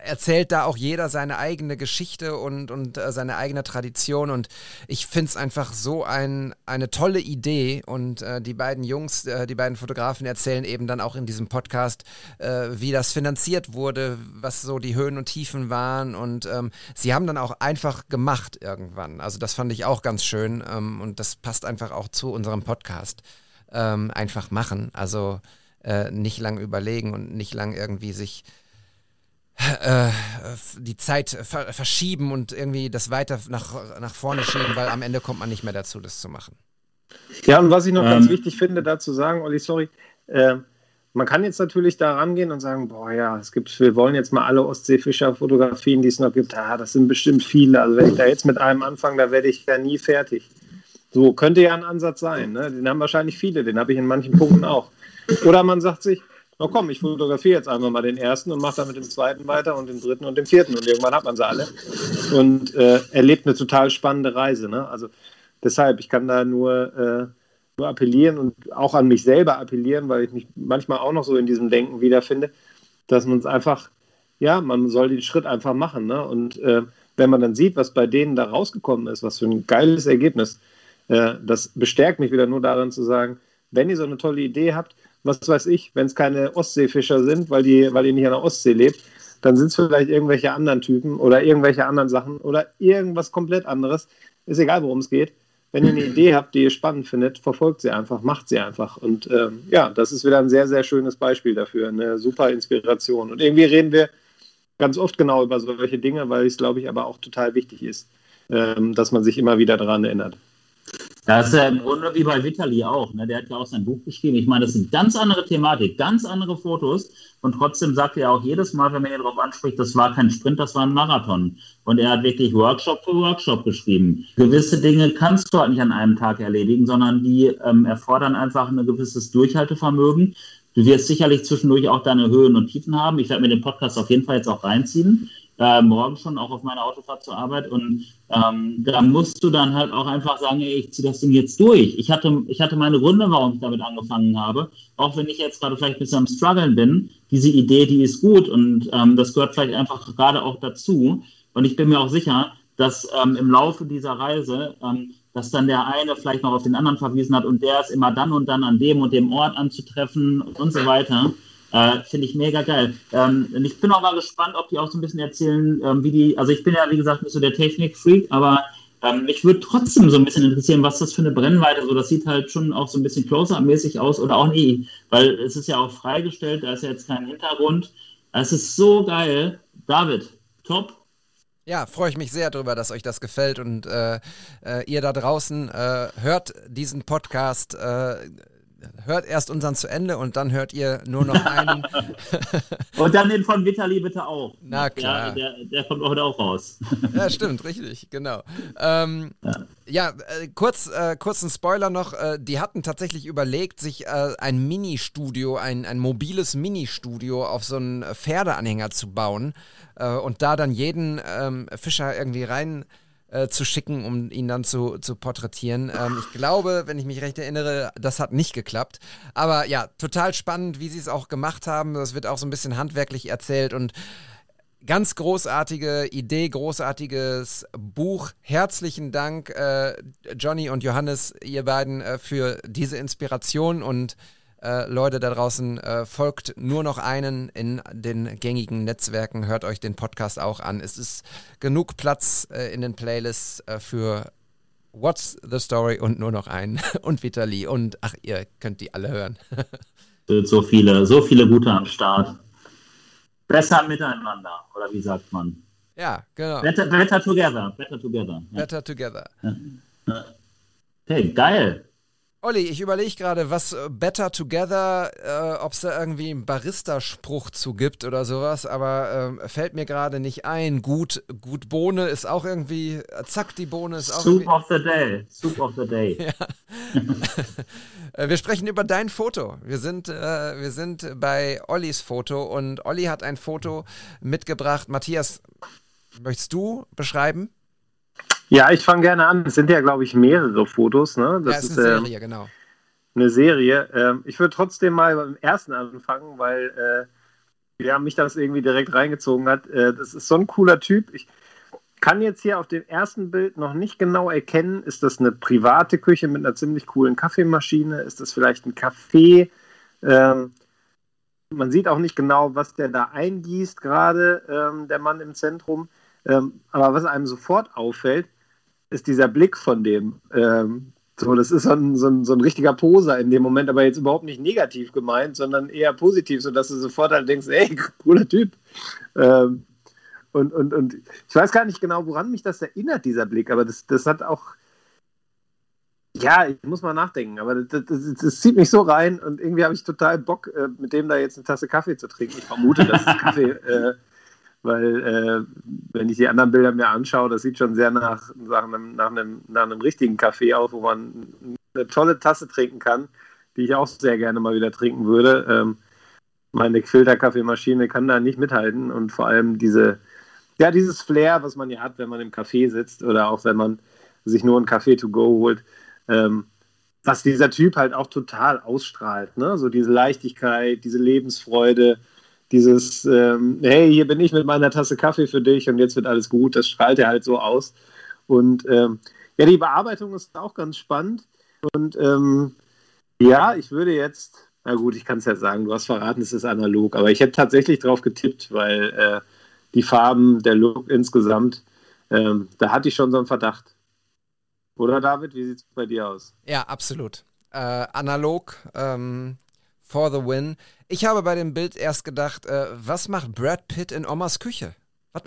S1: erzählt da auch jeder seine eigene Geschichte und, und äh, seine eigene Tradition. Und ich finde es einfach so ein, eine tolle Idee. Und äh, die beiden Jungs, äh, die beiden Fotografen erzählen eben dann auch in diesem Podcast, äh, wie das finanziert wurde, was so die Höhen und Tiefen waren. Und ähm, sie haben dann auch einfach gemacht irgendwann. Also das fand ich auch ganz schön. Ähm, und das passt einfach auch zu unserem Podcast. Ähm, einfach machen. Also äh, nicht lang überlegen und nicht lang irgendwie sich die Zeit ver verschieben und irgendwie das weiter nach, nach vorne schieben, weil am Ende kommt man nicht mehr dazu, das zu machen.
S3: Ja, und was ich noch ähm, ganz wichtig finde, dazu sagen, Olli, sorry, äh, man kann jetzt natürlich da rangehen und sagen, boah ja, es gibt, wir wollen jetzt mal alle Ostseefischer-Fotografien, die es noch gibt, ja, das sind bestimmt viele. Also wenn ich da jetzt mit einem anfange, da werde ich ja nie fertig. So könnte ja ein Ansatz sein. Ne? Den haben wahrscheinlich viele, den habe ich in manchen Punkten auch. Oder man sagt sich, na komm, ich fotografiere jetzt einfach mal den ersten und mache dann mit dem zweiten weiter und dem dritten und dem vierten und irgendwann hat man sie alle und äh, erlebt eine total spannende Reise. Ne? Also deshalb, ich kann da nur, äh, nur appellieren und auch an mich selber appellieren, weil ich mich manchmal auch noch so in diesem Denken wiederfinde, dass man es einfach, ja, man soll den Schritt einfach machen. Ne? Und äh, wenn man dann sieht, was bei denen da rausgekommen ist, was für ein geiles Ergebnis, äh, das bestärkt mich wieder nur daran zu sagen, wenn ihr so eine tolle Idee habt, was weiß ich, wenn es keine Ostseefischer sind, weil die, weil ihr nicht an der Ostsee lebt, dann sind es vielleicht irgendwelche anderen Typen oder irgendwelche anderen Sachen oder irgendwas komplett anderes. Ist egal, worum es geht. Wenn ihr eine Idee habt, die ihr spannend findet, verfolgt sie einfach, macht sie einfach. Und ähm, ja, das ist wieder ein sehr, sehr schönes Beispiel dafür. Eine super Inspiration. Und irgendwie reden wir ganz oft genau über solche Dinge, weil es, glaube ich, aber auch total wichtig ist, ähm, dass man sich immer wieder daran erinnert.
S2: Das ist ja im Grunde wie bei Vitali auch. Ne? Der hat ja auch sein Buch geschrieben. Ich meine, das ist eine ganz andere Thematik, ganz andere Fotos. Und trotzdem sagt er auch jedes Mal, wenn man ihn darauf anspricht, das war kein Sprint, das war ein Marathon. Und er hat wirklich Workshop für Workshop geschrieben. Gewisse Dinge kannst du halt nicht an einem Tag erledigen, sondern die ähm, erfordern einfach ein gewisses Durchhaltevermögen. Du wirst sicherlich zwischendurch auch deine Höhen und Tiefen haben. Ich werde mir den Podcast auf jeden Fall jetzt auch reinziehen äh, morgen schon auch auf meiner Autofahrt zur Arbeit und ähm, da musst du dann halt auch einfach sagen, ey, ich ziehe das Ding jetzt durch. Ich hatte, ich hatte meine Gründe, warum ich damit angefangen habe, auch wenn ich jetzt gerade vielleicht ein bisschen am struggeln bin. Diese Idee, die ist gut und ähm, das gehört vielleicht einfach gerade auch dazu und ich bin mir auch sicher, dass ähm, im Laufe dieser Reise ähm, dass dann der eine vielleicht noch auf den anderen verwiesen hat und der ist immer dann und dann an dem und dem Ort anzutreffen und so weiter. Äh, Finde ich mega geil. Ähm, und ich bin auch mal gespannt, ob die auch so ein bisschen erzählen, ähm, wie die, also ich bin ja, wie gesagt, nicht so der Technik-Freak, aber ähm, mich würde trotzdem so ein bisschen interessieren, was das für eine Brennweite, so das sieht halt schon auch so ein bisschen closer-mäßig aus oder auch nie, weil es ist ja auch freigestellt, da ist ja jetzt kein Hintergrund. Es ist so geil. David, top.
S1: Ja, freue ich mich sehr darüber, dass euch das gefällt und äh, äh, ihr da draußen äh, hört diesen Podcast äh, hört erst unseren zu Ende und dann hört ihr nur noch einen.
S2: und dann den von Vitali bitte auch.
S1: Na klar.
S2: Der, der, der kommt heute auch raus.
S1: ja, stimmt, richtig, genau. Ähm, ja, ja äh, kurz, äh, kurzen Spoiler noch. Äh, die hatten tatsächlich überlegt, sich äh, ein Mini-Studio, ein, ein mobiles Mini-Studio auf so einen Pferdeanhänger zu bauen äh, und da dann jeden ähm, Fischer irgendwie rein äh, zu schicken, um ihn dann zu, zu porträtieren. Ähm, ich glaube, wenn ich mich recht erinnere, das hat nicht geklappt. Aber ja, total spannend, wie sie es auch gemacht haben. Das wird auch so ein bisschen handwerklich erzählt und ganz großartige Idee, großartiges Buch. Herzlichen Dank, äh, Johnny und Johannes, ihr beiden, äh, für diese Inspiration und äh, Leute da draußen, äh, folgt nur noch einen in den gängigen Netzwerken. Hört euch den Podcast auch an. Es ist genug Platz äh, in den Playlists äh, für What's the Story und nur noch einen und Vitali. Und ach, ihr könnt die alle hören.
S2: so viele, so viele gute am Start. Besser miteinander, oder wie sagt man?
S1: Ja, genau.
S2: Better, better together. Better together.
S1: Ja. Better together.
S2: Ja. Okay, geil.
S1: Olli, ich überlege gerade, was äh, Better Together, äh, ob es da irgendwie einen Barista-Spruch zu gibt oder sowas, aber äh, fällt mir gerade nicht ein. Gut, gut Bohne ist auch irgendwie, äh, zack, die Bohne ist auch.
S2: Soup of the Day. Soup of the Day.
S1: Äh, wir sprechen über dein Foto. Wir sind, äh, wir sind bei Ollis Foto und Olli hat ein Foto mitgebracht. Matthias, möchtest du beschreiben?
S3: Ja, ich fange gerne an. Es sind ja, glaube ich, mehrere Fotos. Ne?
S1: Das ja, ist eine ist, Serie, genau.
S3: Eine Serie. Ähm, ich würde trotzdem mal beim ersten anfangen, weil äh, ja, mich das irgendwie direkt reingezogen hat. Äh, das ist so ein cooler Typ. Ich kann jetzt hier auf dem ersten Bild noch nicht genau erkennen, ist das eine private Küche mit einer ziemlich coolen Kaffeemaschine? Ist das vielleicht ein Café? Ähm, man sieht auch nicht genau, was der da eingießt, gerade ähm, der Mann im Zentrum. Ähm, aber was einem sofort auffällt, ist dieser Blick von dem. Ähm, so, das ist so ein, so, ein, so ein richtiger Poser in dem Moment, aber jetzt überhaupt nicht negativ gemeint, sondern eher positiv, sodass du sofort halt denkst, ey, cooler Typ. Ähm, und, und, und ich weiß gar nicht genau, woran mich das erinnert, dieser Blick, aber das, das hat auch, ja, ich muss mal nachdenken, aber das, das, das zieht mich so rein und irgendwie habe ich total Bock, äh, mit dem da jetzt eine Tasse Kaffee zu trinken. Ich vermute, dass Kaffee äh, weil äh, wenn ich die anderen Bilder mir anschaue, das sieht schon sehr nach, nach, einem, nach, einem, nach einem richtigen Kaffee aus, wo man eine tolle Tasse trinken kann, die ich auch sehr gerne mal wieder trinken würde. Ähm, meine Filterkaffeemaschine kann da nicht mithalten und vor allem diese, ja, dieses Flair, was man ja hat, wenn man im Café sitzt oder auch wenn man sich nur einen Kaffee to go holt, ähm, was dieser Typ halt auch total ausstrahlt, ne? So diese Leichtigkeit, diese Lebensfreude, dieses, ähm, hey, hier bin ich mit meiner Tasse Kaffee für dich und jetzt wird alles gut, das strahlt er halt so aus. Und ähm, ja, die Bearbeitung ist auch ganz spannend. Und ähm, ja, ich würde jetzt, na gut, ich kann es ja sagen, du hast verraten, es ist analog, aber ich hätte tatsächlich drauf getippt, weil äh, die Farben, der Look insgesamt, ähm, da hatte ich schon so einen Verdacht. Oder David, wie sieht es bei dir aus?
S1: Ja, absolut. Äh, analog, ähm, for the win. Ich habe bei dem Bild erst gedacht, äh, was macht Brad Pitt in Omas Küche?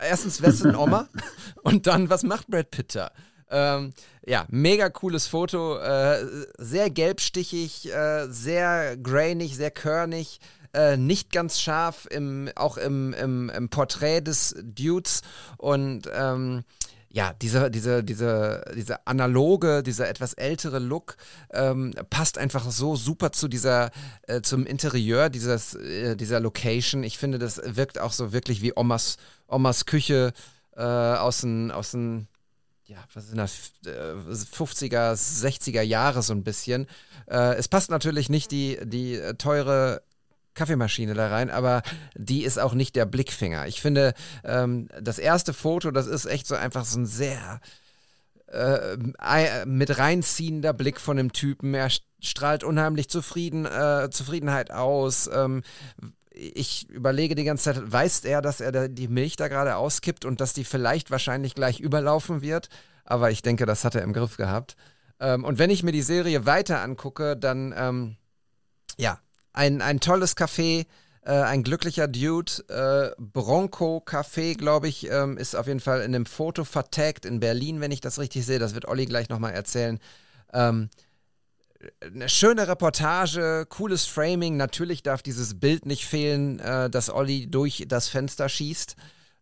S1: Erstens, wer ist denn Oma? Und dann, was macht Brad Pitt da? Ähm, ja, mega cooles Foto, äh, sehr gelbstichig, äh, sehr grainig, sehr körnig, äh, nicht ganz scharf, im, auch im, im, im Porträt des Dudes und ähm, ja, dieser, diese, diese, diese analoge, dieser etwas ältere Look ähm, passt einfach so super zu dieser, äh, zum Interieur dieses, äh, dieser Location. Ich finde, das wirkt auch so wirklich wie Omas, Omas Küche äh, aus den, aus den ja, was sind das, 50er, 60er Jahre so ein bisschen. Äh, es passt natürlich nicht die, die teure Kaffeemaschine da rein, aber die ist auch nicht der Blickfinger. Ich finde, ähm, das erste Foto, das ist echt so einfach so ein sehr äh, mit reinziehender Blick von dem Typen. Er strahlt unheimlich zufrieden, äh, Zufriedenheit aus. Ähm, ich überlege die ganze Zeit, weiß er, dass er da die Milch da gerade auskippt und dass die vielleicht wahrscheinlich gleich überlaufen wird? Aber ich denke, das hat er im Griff gehabt. Ähm, und wenn ich mir die Serie weiter angucke, dann, ähm, ja, ein, ein tolles Café, äh, ein glücklicher Dude. Äh, Bronco Café, glaube ich, ähm, ist auf jeden Fall in einem Foto vertagt in Berlin, wenn ich das richtig sehe. Das wird Olli gleich nochmal erzählen. Ähm, eine schöne Reportage, cooles Framing. Natürlich darf dieses Bild nicht fehlen, äh, dass Olli durch das Fenster schießt.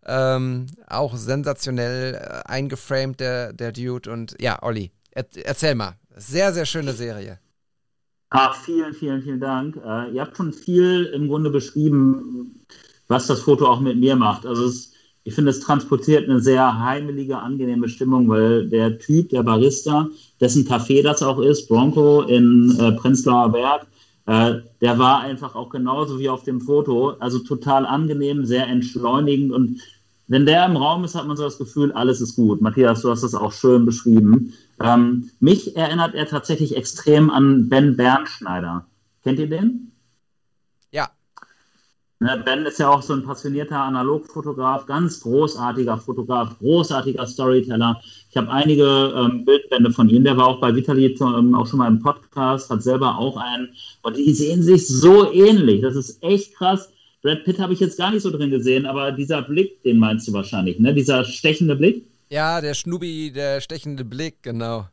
S1: Ähm, auch sensationell äh, eingeframed, der, der Dude. Und ja, Olli, er, erzähl mal. Sehr, sehr schöne Serie.
S2: Ach, vielen, vielen, vielen Dank. Äh, ihr habt schon viel im Grunde beschrieben, was das Foto auch mit mir macht. Also es, ich finde, es transportiert eine sehr heimelige, angenehme Stimmung, weil der Typ, der Barista, dessen Café das auch ist, Bronco in äh, Prenzlauer Berg, äh, der war einfach auch genauso wie auf dem Foto, also total angenehm, sehr entschleunigend und wenn der im Raum ist, hat man so das Gefühl, alles ist gut. Matthias, du hast das auch schön beschrieben. Ähm, mich erinnert er tatsächlich extrem an Ben Bernschneider. Kennt ihr den?
S1: Ja.
S2: Ne, ben ist ja auch so ein passionierter Analogfotograf, ganz großartiger Fotograf, großartiger Storyteller. Ich habe einige ähm, Bildbände von ihm. Der war auch bei Vitali ähm, auch schon mal im Podcast, hat selber auch einen. Und die sehen sich so ähnlich. Das ist echt krass Brad Pitt habe ich jetzt gar nicht so drin gesehen, aber dieser Blick, den meinst du wahrscheinlich, ne? Dieser stechende Blick?
S1: Ja, der Schnubi, der stechende Blick, genau.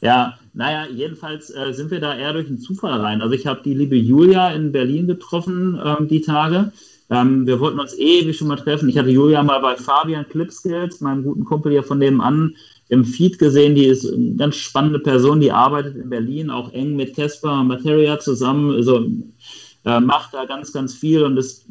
S2: Ja, naja, jedenfalls äh, sind wir da eher durch einen Zufall rein. Also ich habe die liebe Julia in Berlin getroffen, ähm, die Tage. Ähm, wir wollten uns ewig schon mal treffen. Ich hatte Julia mal bei Fabian Clipskills, meinem guten Kumpel hier von nebenan, im Feed gesehen. Die ist eine ganz spannende Person, die arbeitet in Berlin, auch eng mit Casper Materia zusammen. Also äh, macht da ganz, ganz viel und ist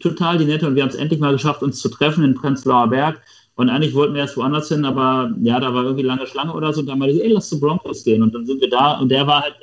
S2: total die nette. Und wir haben es endlich mal geschafft, uns zu treffen in Prenzlauer Berg. Und eigentlich wollten wir erst woanders hin, aber ja, da war irgendwie lange Schlange oder so. Und dann meinte ich, ey, lass zu Broncos gehen. Und dann sind wir da und der war halt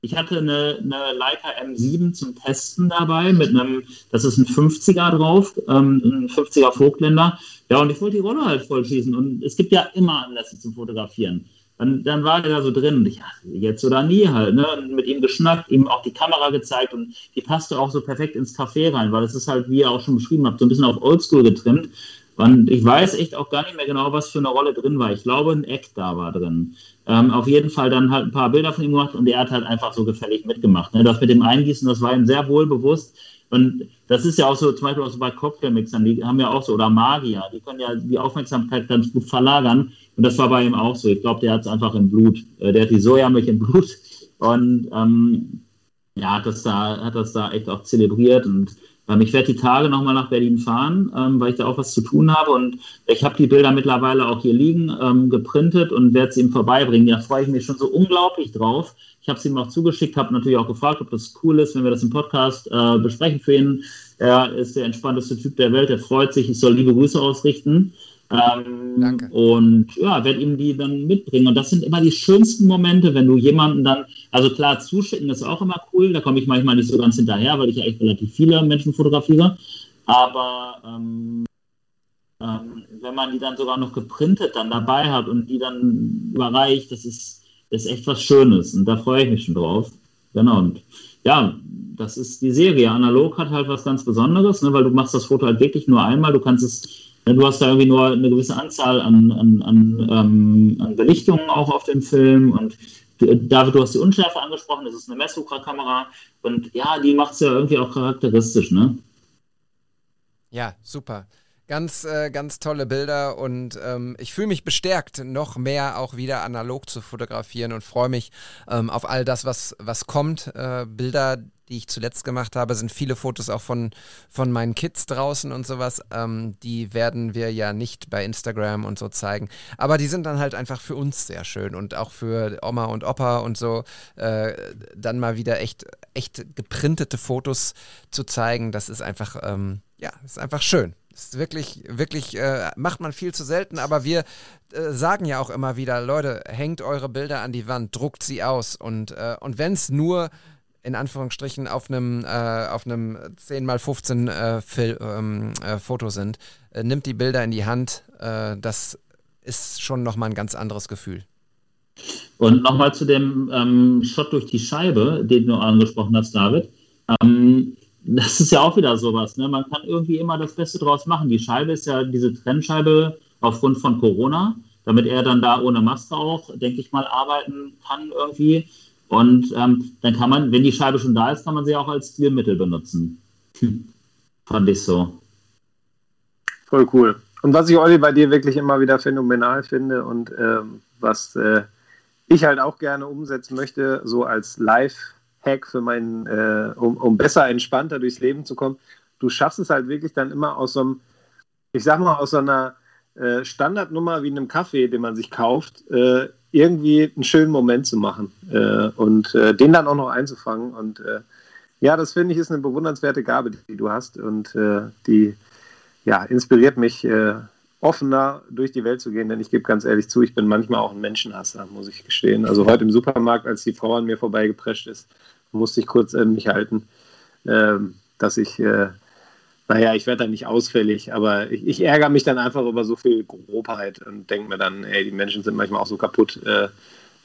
S2: ich hatte eine, eine Leica M7 zum Testen dabei mit einem, das ist ein 50er drauf, ähm, ein 50er Vogtländer. Ja, und ich wollte die Rolle halt voll schießen. Und es gibt ja immer Anlässe zum Fotografieren. Dann, dann war der da so drin und ich, ja, jetzt oder nie halt, ne? Und mit ihm geschnackt, ihm auch die Kamera gezeigt und die passte auch so perfekt ins Café rein, weil das ist halt, wie ihr auch schon beschrieben habt, so ein bisschen auf Oldschool getrimmt. Und ich weiß echt auch gar nicht mehr genau, was für eine Rolle drin war. Ich glaube, ein Eck da war drin. Ähm, auf jeden Fall dann halt ein paar Bilder von ihm gemacht und er hat halt einfach so gefällig mitgemacht. Ne? Das mit dem Eingießen, das war ihm sehr wohl bewusst. Und das ist ja auch so, zum Beispiel auch so bei Cocktailmixern, die haben ja auch so, oder Magier, die können ja die Aufmerksamkeit ganz gut verlagern. Und das war bei ihm auch so. Ich glaube, der hat es einfach im Blut. Äh, der hat die Sojamilch im Blut. Und ähm, ja, hat das, da, hat das da echt auch zelebriert. Und ich werde die Tage nochmal nach Berlin fahren, ähm, weil ich da auch was zu tun habe. Und ich habe die Bilder mittlerweile auch hier liegen, ähm, geprintet und werde sie ihm vorbeibringen. Da freue ich mich schon so unglaublich drauf. Ich habe sie ihm auch zugeschickt, habe natürlich auch gefragt, ob das cool ist, wenn wir das im Podcast äh, besprechen für ihn. Er ist der entspannteste Typ der Welt, er freut sich, ich soll liebe Grüße ausrichten. Ähm, Danke. Und ja, werde ihm die dann mitbringen. Und das sind immer die schönsten Momente, wenn du jemanden dann, also klar, zuschicken ist auch immer cool, da komme ich manchmal nicht so ganz hinterher, weil ich ja echt relativ viele Menschen fotografiere. Aber ähm, ähm, wenn man die dann sogar noch geprintet dann dabei hat und die dann überreicht, das ist, das ist echt was Schönes. Und da freue ich mich schon drauf. Genau. Und ja, das ist die Serie. Analog hat halt was ganz Besonderes, ne, weil du machst das Foto halt wirklich nur einmal. Du kannst es Du hast da irgendwie nur eine gewisse Anzahl an, an, an, ähm, an Belichtungen auch auf dem Film und David, du hast die Unschärfe angesprochen, das ist eine Messsucher-Kamera und ja, die macht es ja irgendwie auch charakteristisch, ne?
S1: Ja, super. Ganz, äh, ganz tolle Bilder und ähm, ich fühle mich bestärkt, noch mehr auch wieder analog zu fotografieren und freue mich ähm, auf all das, was, was kommt. Äh, Bilder, die ich zuletzt gemacht habe, sind viele Fotos auch von, von meinen Kids draußen und sowas. Ähm, die werden wir ja nicht bei Instagram und so zeigen. Aber die sind dann halt einfach für uns sehr schön und auch für Oma und Opa und so. Äh, dann mal wieder echt, echt geprintete Fotos zu zeigen, das ist einfach, ähm, ja, ist einfach schön. Ist wirklich, wirklich, äh, macht man viel zu selten, aber wir äh, sagen ja auch immer wieder, Leute, hängt eure Bilder an die Wand, druckt sie aus und, äh, und wenn es nur in Anführungsstrichen auf einem äh, auf einem 10x15 äh, Fil ähm, äh, Foto sind, äh, nimmt die Bilder in die Hand, äh, das ist schon nochmal ein ganz anderes Gefühl.
S2: Und nochmal zu dem ähm, Shot durch die Scheibe, den du angesprochen hast, David. Ähm, das ist ja auch wieder sowas. Ne? Man kann irgendwie immer das Beste draus machen. Die Scheibe ist ja diese Trennscheibe aufgrund von Corona, damit er dann da ohne Maske auch, denke ich mal, arbeiten kann irgendwie. Und ähm, dann kann man, wenn die Scheibe schon da ist, kann man sie auch als Stilmittel benutzen. Fand ich so.
S3: Voll cool. Und was ich, Olli, bei dir wirklich immer wieder phänomenal finde und ähm, was äh, ich halt auch gerne umsetzen möchte, so als Live- Hack für meinen, äh, um, um besser entspannter durchs Leben zu kommen. Du schaffst es halt wirklich dann immer aus so einem, ich sag mal, aus so einer äh, Standardnummer wie einem Kaffee, den man sich kauft, äh, irgendwie einen schönen Moment zu machen äh, und äh, den dann auch noch einzufangen. Und äh, ja, das finde ich ist eine bewundernswerte Gabe, die du hast und die ja, inspiriert mich offener durch die Welt zu gehen, denn ich gebe ganz ehrlich zu, ich bin manchmal auch ein Menschenhasser, muss ich gestehen. Also heute im Supermarkt, als die Frau an mir vorbeigeprescht ist, musste ich kurz an mich halten, ähm, dass ich, äh, naja, ich werde da nicht ausfällig, aber ich, ich, ärgere mich dann einfach über so viel Grobheit und denke mir dann, ey, die Menschen sind manchmal auch so kaputt. Äh,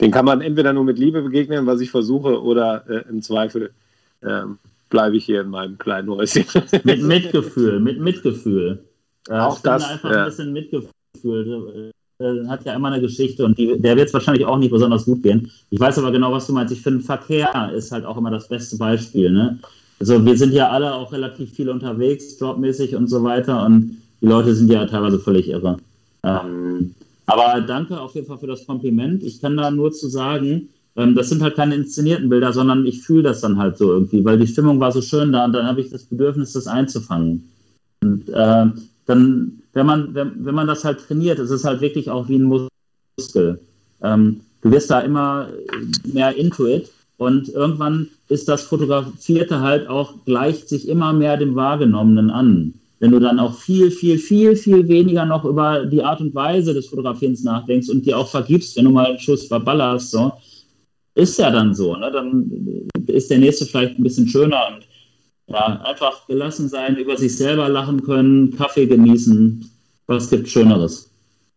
S3: den kann man entweder nur mit Liebe begegnen, was ich versuche, oder äh, im Zweifel ähm, bleibe ich hier in meinem kleinen Häuschen.
S2: mit Mitgefühl, mit Mitgefühl.
S3: Äh, auch das.
S2: Einfach ja. ein bisschen Mitgefühl äh, hat ja immer eine Geschichte und die, der wird es wahrscheinlich auch nicht besonders gut gehen. Ich weiß aber genau, was du meinst. Ich finde, Verkehr ist halt auch immer das beste Beispiel. Ne? Also wir sind ja alle auch relativ viel unterwegs, jobmäßig und so weiter und die Leute sind ja teilweise völlig irre. Ähm, aber danke auf jeden Fall für das Kompliment. Ich kann da nur zu sagen, ähm, das sind halt keine inszenierten Bilder, sondern ich fühle das dann halt so irgendwie, weil die Stimmung war so schön da und dann habe ich das Bedürfnis, das einzufangen. Und äh, dann wenn man, wenn, wenn man das halt trainiert, ist es halt wirklich auch wie ein Muskel. Ähm, du wirst da immer mehr into it und irgendwann ist das Fotografierte halt auch, gleicht sich immer mehr dem Wahrgenommenen an. Wenn du dann auch viel, viel, viel, viel weniger noch über die Art und Weise des Fotografierens nachdenkst und dir auch vergibst, wenn du mal einen Schuss verballerst, so, ist ja dann so. Ne? Dann ist der nächste vielleicht ein bisschen schöner und ja, einfach gelassen sein, über sich selber lachen können, Kaffee genießen. Was gibt Schöneres?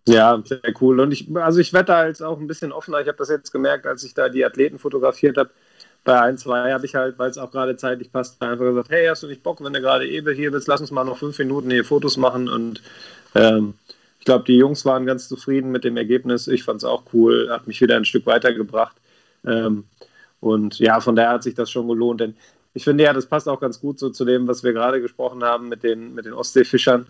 S3: Ja, sehr cool. Und ich, also ich werde da jetzt auch ein bisschen offener. Ich habe das jetzt gemerkt, als ich da die Athleten fotografiert habe. Bei ein, zwei habe ich halt, weil es auch gerade zeitlich passt, einfach gesagt, hey, hast du nicht Bock, wenn du gerade eben hier bist, lass uns mal noch fünf Minuten hier Fotos machen. Und ähm, ich glaube, die Jungs waren ganz zufrieden mit dem Ergebnis. Ich fand es auch cool, hat mich wieder ein Stück weitergebracht. Ähm, und ja, von daher hat sich das schon gelohnt. Denn ich finde ja, das passt auch ganz gut so zu dem, was wir gerade gesprochen haben mit den, mit den Ostseefischern.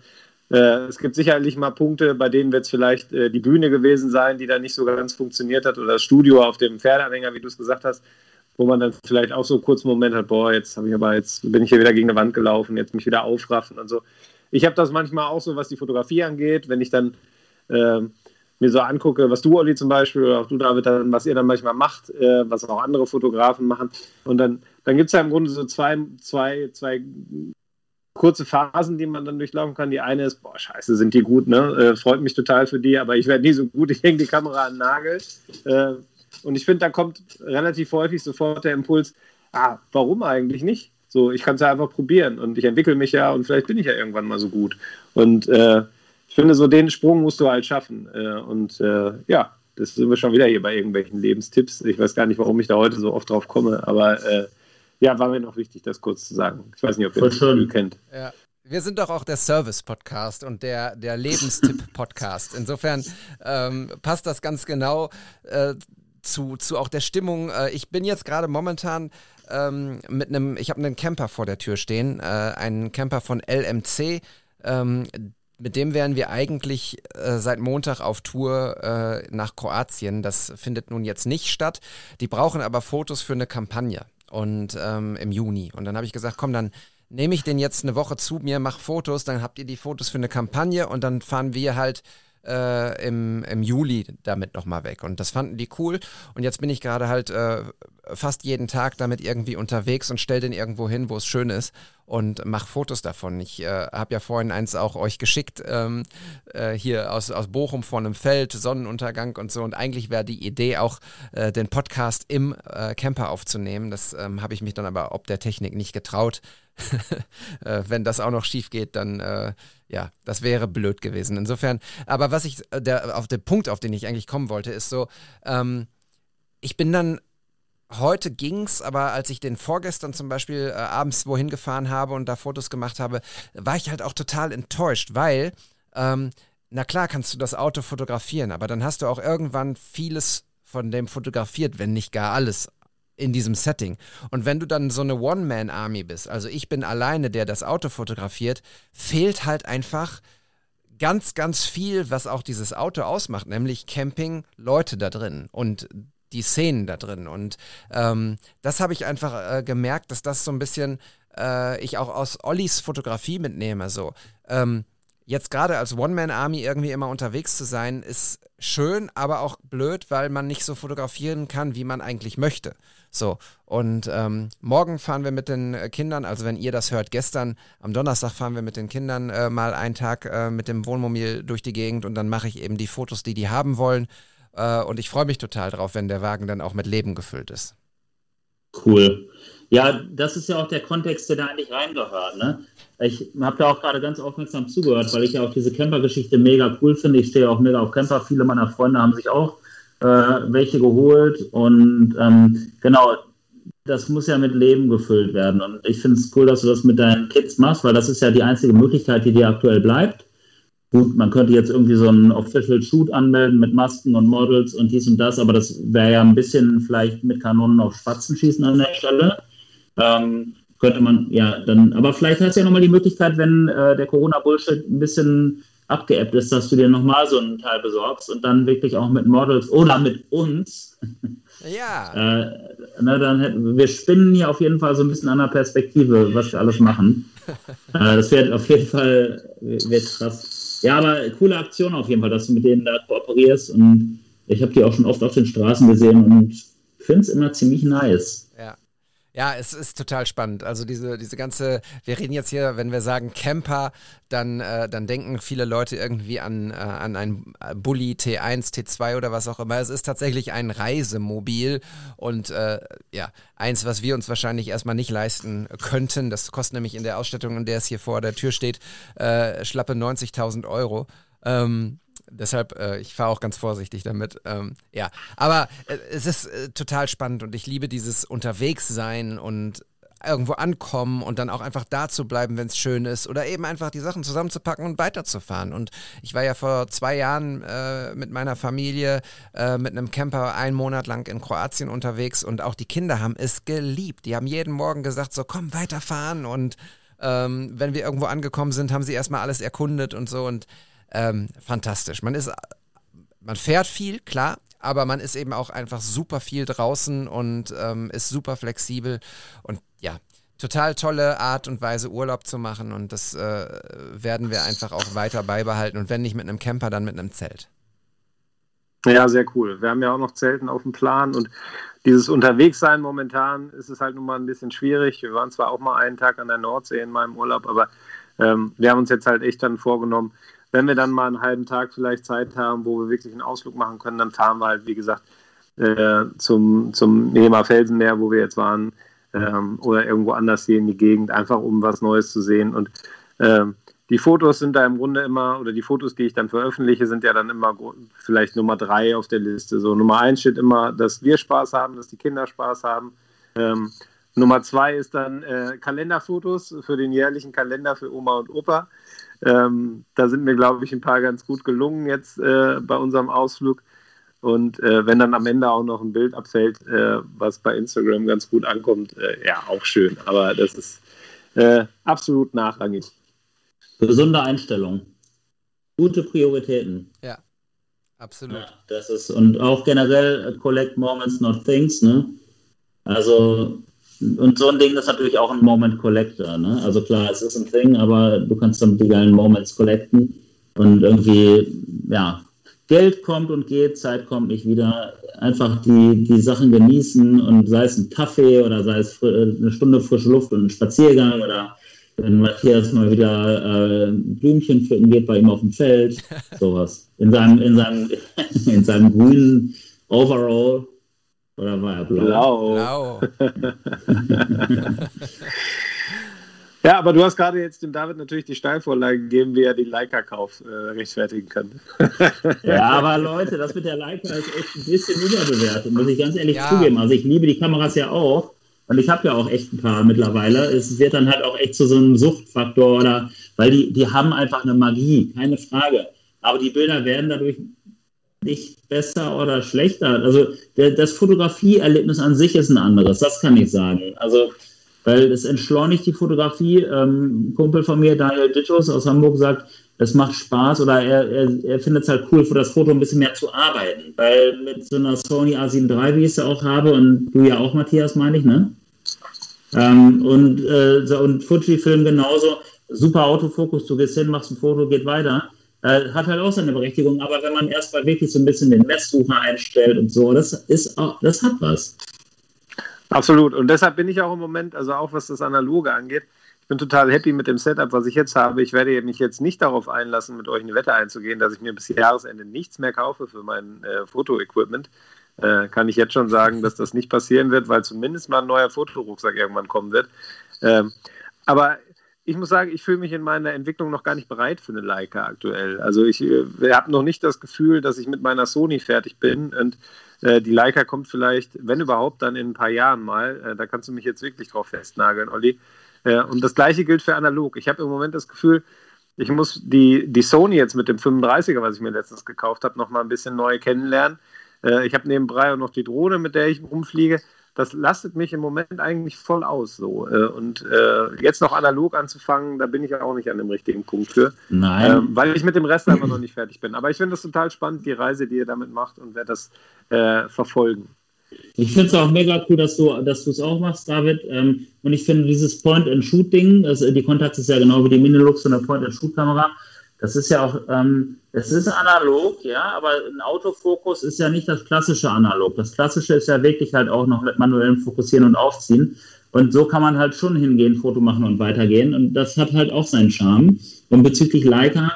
S3: Äh, es gibt sicherlich mal Punkte, bei denen wird es vielleicht äh, die Bühne gewesen sein, die da nicht so ganz funktioniert hat, oder das Studio auf dem Pferdeanhänger, wie du es gesagt hast, wo man dann vielleicht auch so einen kurzen Moment hat, boah, jetzt habe ich aber jetzt bin ich hier wieder gegen eine Wand gelaufen, jetzt mich wieder aufraffen und so. Ich habe das manchmal auch so, was die Fotografie angeht, wenn ich dann äh, mir so angucke, was du, Olli, zum Beispiel, oder auch du, David, dann, was ihr dann manchmal macht, äh, was auch andere Fotografen machen. Und dann, dann gibt es ja im Grunde so zwei, zwei, zwei kurze Phasen, die man dann durchlaufen kann. Die eine ist, boah, scheiße, sind die gut, ne? Äh, freut mich total für die, aber ich werde nie so gut, ich hänge die Kamera an den Nagel. Äh, und ich finde, da kommt relativ häufig sofort der Impuls, ah, warum eigentlich nicht? So, ich kann es ja einfach probieren und ich entwickle mich ja und vielleicht bin ich ja irgendwann mal so gut. Und äh, ich finde, so den Sprung musst du halt schaffen. Äh, und äh, ja, das sind wir schon wieder hier bei irgendwelchen Lebenstipps. Ich weiß gar nicht, warum ich da heute so oft drauf komme, aber äh, ja, war mir noch wichtig, das kurz zu sagen. Ich weiß nicht, ob ihr das Spiel kennt.
S1: Ja. Wir sind doch auch der Service-Podcast und der, der Lebenstipp-Podcast. Insofern ähm, passt das ganz genau äh, zu, zu auch der Stimmung. Äh, ich bin jetzt gerade momentan ähm, mit einem, ich habe einen Camper vor der Tür stehen, äh, einen Camper von LMC. Ähm, mit dem wären wir eigentlich äh, seit Montag auf Tour äh, nach Kroatien. Das findet nun jetzt nicht statt. Die brauchen aber Fotos für eine Kampagne und ähm, im Juni. Und dann habe ich gesagt, komm, dann nehme ich den jetzt eine Woche zu mir, mach Fotos, dann habt ihr die Fotos für eine Kampagne und dann fahren wir halt äh, im, im Juli damit nochmal weg. Und das fanden die cool. Und jetzt bin ich gerade halt äh, fast jeden Tag damit irgendwie unterwegs und stelle den irgendwo hin, wo es schön ist und mache Fotos davon. Ich äh, habe ja vorhin eins auch euch geschickt, ähm, äh, hier aus, aus Bochum von einem Feld, Sonnenuntergang und so. Und eigentlich wäre die Idee auch, äh, den Podcast im äh, Camper aufzunehmen. Das ähm, habe ich mich dann aber ob der Technik nicht getraut. Äh, wenn das auch noch schief geht, dann äh, ja, das wäre blöd gewesen. Insofern, aber was ich, der, auf den Punkt, auf den ich eigentlich kommen wollte, ist so, ähm, ich bin dann heute ging's, aber als ich den vorgestern zum Beispiel äh, abends wohin gefahren habe und da Fotos gemacht habe, war ich halt auch total enttäuscht, weil, ähm, na klar kannst du das Auto fotografieren, aber dann hast du auch irgendwann vieles von dem fotografiert, wenn nicht gar alles in diesem Setting. Und wenn du dann so eine One-Man-Army bist, also ich bin alleine, der das Auto fotografiert, fehlt halt einfach ganz, ganz viel, was auch dieses Auto ausmacht, nämlich Camping, Leute da drin und die Szenen da drin. Und ähm, das habe ich einfach äh, gemerkt, dass das so ein bisschen äh, ich auch aus Ollis Fotografie mitnehme. So. Ähm, jetzt gerade als One-Man-Army irgendwie immer unterwegs zu sein, ist schön, aber auch blöd, weil man nicht so fotografieren kann, wie man eigentlich möchte. So, und ähm, morgen fahren wir mit den äh, Kindern, also wenn ihr das hört, gestern am Donnerstag fahren wir mit den Kindern äh, mal einen Tag äh, mit dem Wohnmobil durch die Gegend und dann mache ich eben die Fotos, die die haben wollen. Äh, und ich freue mich total drauf, wenn der Wagen dann auch mit Leben gefüllt ist.
S2: Cool. Ja, das ist ja auch der Kontext, der da eigentlich reingehört. Ne? Ich habe da auch gerade ganz aufmerksam zugehört, weil ich ja auch diese Camper-Geschichte mega cool finde. Ich stehe auch mega auf Camper. Viele meiner Freunde haben sich auch äh, welche geholt. Und ähm, genau, das muss ja mit Leben gefüllt werden. Und ich finde es cool, dass du das mit deinen Kids machst, weil das ist ja die einzige Möglichkeit, die dir aktuell bleibt. Gut, man könnte jetzt irgendwie so einen Official Shoot anmelden mit Masken und Models und dies und das, aber das wäre ja ein bisschen vielleicht mit Kanonen auf Spatzen schießen an der Stelle. Ähm, könnte man, ja, dann, aber vielleicht hast du ja nochmal die Möglichkeit, wenn äh, der Corona-Bullshit ein bisschen abgeappt ist, dass du dir nochmal so einen Teil besorgst und dann wirklich auch mit Models oder mit uns.
S1: Ja.
S2: Äh, na, dann hätten, wir spinnen hier auf jeden Fall so ein bisschen an der Perspektive, was wir alles machen. äh, das wird auf jeden Fall wird krass. Ja, aber coole Aktion auf jeden Fall, dass du mit denen da kooperierst und ich habe die auch schon oft auf den Straßen gesehen und finde es immer ziemlich nice.
S1: Ja. Es ist total spannend. Also diese, diese ganze, wir reden jetzt hier, wenn wir sagen Camper, dann, äh, dann denken viele Leute irgendwie an, äh, an ein Bulli T1, T2 oder was auch immer. Es ist tatsächlich ein Reisemobil und äh, ja, eins, was wir uns wahrscheinlich erstmal nicht leisten könnten. Das kostet nämlich in der Ausstattung, in der es hier vor der Tür steht, äh, schlappe 90.000 Euro. Ähm, deshalb, äh, ich fahre auch ganz vorsichtig damit. Ähm, ja, aber äh, es ist äh, total spannend und ich liebe dieses Unterwegssein und irgendwo ankommen und dann auch einfach da zu bleiben, wenn es schön ist oder eben einfach die Sachen zusammenzupacken und weiterzufahren. Und ich war ja vor zwei Jahren äh, mit meiner Familie äh, mit einem Camper einen Monat lang in Kroatien unterwegs und auch die Kinder haben es geliebt. Die haben jeden Morgen gesagt, so komm weiterfahren und ähm, wenn wir irgendwo angekommen sind, haben sie erstmal alles erkundet und so und ähm, fantastisch. Man ist, man fährt viel, klar, aber man ist eben auch einfach super viel draußen und ähm, ist super flexibel und ja, total tolle Art und Weise Urlaub zu machen und das äh, werden wir einfach auch weiter beibehalten und wenn nicht mit einem Camper, dann mit einem Zelt.
S3: Ja, sehr cool. Wir haben ja auch noch Zelten auf dem Plan und dieses Unterwegssein momentan ist es halt nun mal ein bisschen schwierig. Wir waren zwar auch mal einen Tag an der Nordsee in meinem Urlaub, aber ähm, wir haben uns jetzt halt echt dann vorgenommen, wenn wir dann mal einen halben Tag vielleicht Zeit haben, wo wir wirklich einen Ausflug machen können, dann fahren wir halt, wie gesagt, äh, zum, zum Felsenmeer, wo wir jetzt waren, ähm, oder irgendwo anders hier in die Gegend, einfach um was Neues zu sehen. Und ähm, die Fotos sind da im Grunde immer, oder die Fotos, die ich dann veröffentliche, sind ja dann immer vielleicht Nummer drei auf der Liste. So Nummer eins steht immer, dass wir Spaß haben, dass die Kinder Spaß haben. Ähm, Nummer zwei ist dann äh, Kalenderfotos für den jährlichen Kalender für Oma und Opa. Ähm, da sind mir, glaube ich, ein paar ganz gut gelungen jetzt äh, bei unserem Ausflug. Und äh, wenn dann am Ende auch noch ein Bild abfällt, äh, was bei Instagram ganz gut ankommt, äh, ja, auch schön. Aber das ist äh, absolut nachrangig.
S2: Gesunde Einstellung. Gute Prioritäten.
S1: Ja, absolut. Ja,
S2: das ist, und auch generell collect moments, not things, ne? Also und so ein Ding ist natürlich auch ein Moment Collector. Ne? Also klar, es ist ein Thing, aber du kannst dann die geilen Moments collecten und irgendwie, ja, Geld kommt und geht, Zeit kommt nicht wieder. Einfach die, die Sachen genießen und sei es ein Kaffee oder sei es eine Stunde frische Luft und ein Spaziergang oder wenn Matthias mal wieder äh, Blümchen pflücken geht bei ihm auf dem Feld, sowas. In seinem, in seinem, in seinem grünen Overall oder war er blau?
S3: Blau. blau. ja, aber du hast gerade jetzt dem David natürlich die Steilvorlage gegeben, wie er den Leica-Kauf äh, rechtfertigen kann.
S2: ja, aber Leute, das mit der Leica ist echt ein bisschen überbewertet, muss ich ganz ehrlich ja. zugeben. Also ich liebe die Kameras ja auch. Und ich habe ja auch echt ein paar mittlerweile. Es wird dann halt auch echt zu so einem Suchtfaktor oder weil die, die haben einfach eine Magie, keine Frage. Aber die Bilder werden dadurch nicht besser oder schlechter. Also der, das Fotografieerlebnis an sich ist ein anderes, das kann ich sagen. Also weil es entschleunigt die Fotografie. Ähm, ein Kumpel von mir, Daniel Dittus aus Hamburg, sagt, es macht Spaß oder er, er, er findet es halt cool, für das Foto ein bisschen mehr zu arbeiten. Weil mit so einer Sony A7 III, wie ich es ja auch habe, und du ja auch, Matthias, meine ich, ne? Ähm, und, äh, und Fujifilm genauso. Super Autofokus, du gehst hin, machst ein Foto, geht weiter. Äh, hat halt auch seine Berechtigung, aber wenn man erstmal wirklich so ein bisschen den Messsucher einstellt und so, das ist auch, das hat was.
S3: Absolut. Und deshalb bin ich auch im Moment, also auch was das Analoge angeht, ich bin total happy mit dem Setup, was ich jetzt habe. Ich werde mich jetzt nicht darauf einlassen, mit euch eine Wette einzugehen, dass ich mir bis Jahresende nichts mehr kaufe für mein äh, Fotoequipment. Äh, kann ich jetzt schon sagen, dass das nicht passieren wird, weil zumindest mal ein neuer Fotorucksack irgendwann kommen wird. Ähm, aber ich muss sagen, ich fühle mich in meiner Entwicklung noch gar nicht bereit für eine Leica aktuell. Also ich äh, habe noch nicht das Gefühl, dass ich mit meiner Sony fertig bin und äh, die Leica kommt vielleicht, wenn überhaupt, dann in ein paar Jahren mal. Äh, da kannst du mich jetzt wirklich drauf festnageln, Olli. Äh, und das gleiche gilt für analog. Ich habe im Moment das Gefühl, ich muss die, die Sony jetzt mit dem 35er, was ich mir letztens gekauft habe, noch mal ein bisschen neu kennenlernen. Äh, ich habe nebenbei auch noch die Drohne, mit der ich rumfliege das lastet mich im Moment eigentlich voll aus. So. Äh, und äh, jetzt noch analog anzufangen, da bin ich auch nicht an dem richtigen Punkt für.
S2: Nein.
S3: Ähm, weil ich mit dem Rest einfach noch nicht fertig bin. Aber ich finde das total spannend, die Reise, die ihr damit macht und werde das äh, verfolgen.
S2: Ich finde es auch mega cool, dass du es auch machst, David. Ähm, und ich finde dieses Point-and-Shoot-Ding, die Kontakt ist ja genau wie die Minilux und eine Point-and-Shoot-Kamera, das ist ja auch, ähm, es ist analog, ja, aber ein Autofokus ist ja nicht das klassische analog. Das klassische ist ja wirklich halt auch noch mit manuellem Fokussieren und Aufziehen. Und so kann man halt schon hingehen, Foto machen und weitergehen. Und das hat halt auch seinen Charme. Und bezüglich Leica,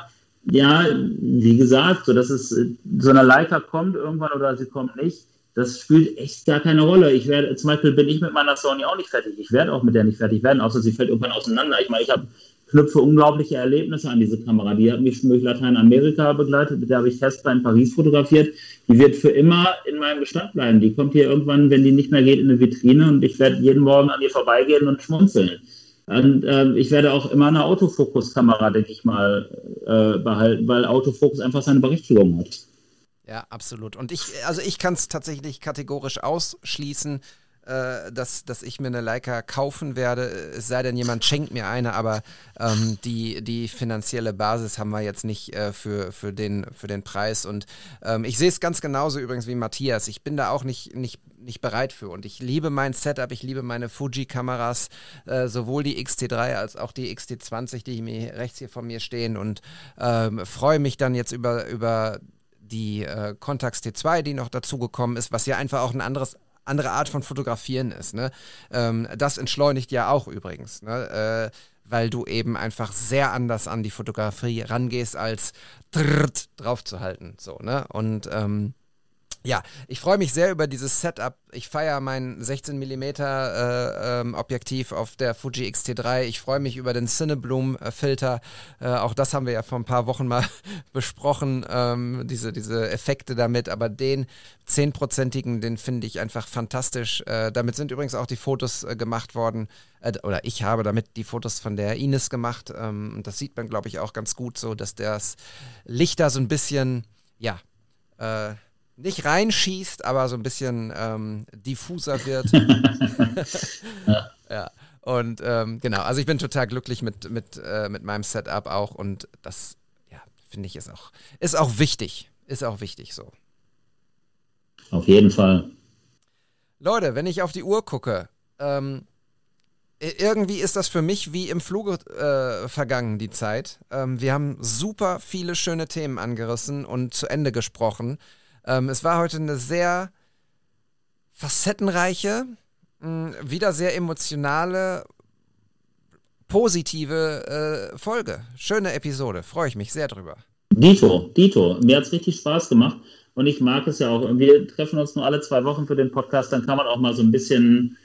S2: ja, wie gesagt, so dass es so eine Leica kommt irgendwann oder sie kommt nicht, das spielt echt gar keine Rolle. Ich werde, zum Beispiel bin ich mit meiner Sony auch nicht fertig. Ich werde auch mit der nicht fertig werden, außer sie fällt irgendwann auseinander. Ich meine, ich habe knüpfe unglaubliche Erlebnisse an diese Kamera. Die hat mich schon durch Lateinamerika begleitet, mit der habe ich Tesla in Paris fotografiert. Die wird für immer in meinem Bestand bleiben. Die kommt hier irgendwann, wenn die nicht mehr geht, in eine Vitrine und ich werde jeden Morgen an ihr vorbeigehen und schmunzeln. Und äh, ich werde auch immer eine Autofokus-Kamera, denke ich mal, äh, behalten, weil Autofokus einfach seine Berechtigung hat.
S1: Ja, absolut. Und ich, also ich kann es tatsächlich kategorisch ausschließen, äh, dass, dass ich mir eine Leica kaufen werde, es sei denn, jemand schenkt mir eine, aber ähm, die, die finanzielle Basis haben wir jetzt nicht äh, für, für, den, für den Preis. Und ähm, ich sehe es ganz genauso übrigens wie Matthias. Ich bin da auch nicht, nicht, nicht bereit für. Und ich liebe mein Setup, ich liebe meine Fuji-Kameras, äh, sowohl die XT3 als auch die XT20, die mir rechts hier vor mir stehen. Und ähm, freue mich dann jetzt über, über die äh, Contax T2, die noch dazugekommen ist, was ja einfach auch ein anderes andere Art von Fotografieren ist. Ne? Ähm, das entschleunigt ja auch übrigens, ne? äh, weil du eben einfach sehr anders an die Fotografie rangehst, als drauf zu halten. So, ne? Und ähm, ja, ich freue mich sehr über dieses Setup. Ich feiere mein 16 mm äh, ähm, Objektiv auf der Fuji X-T3. Ich freue mich über den Cinebloom Filter. Äh, auch das haben wir ja vor ein paar Wochen mal besprochen, ähm, diese, diese Effekte damit. Aber den 10-prozentigen, den finde ich einfach fantastisch. Äh, damit sind übrigens auch die Fotos äh, gemacht worden. Äh, oder ich habe damit die Fotos von der Ines gemacht. Ähm, das sieht man, glaube ich, auch ganz gut so, dass das Licht da so ein bisschen, ja, äh, nicht reinschießt, aber so ein bisschen ähm, diffuser wird. ja. ja. Und ähm, genau, also ich bin total glücklich mit, mit, äh, mit meinem Setup auch und das, ja, finde ich, ist auch, ist auch wichtig. Ist auch wichtig so.
S2: Auf jeden Fall.
S1: Leute, wenn ich auf die Uhr gucke, ähm, irgendwie ist das für mich wie im Fluge äh, vergangen, die Zeit. Ähm, wir haben super viele schöne Themen angerissen und zu Ende gesprochen. Ähm, es war heute eine sehr facettenreiche, mh, wieder sehr emotionale, positive äh, Folge. Schöne Episode. Freue ich mich sehr drüber.
S2: Dito, Dito. Mir hat es richtig Spaß gemacht. Und ich mag es ja auch. Wir treffen uns nur alle zwei Wochen für den Podcast. Dann kann man auch mal so ein bisschen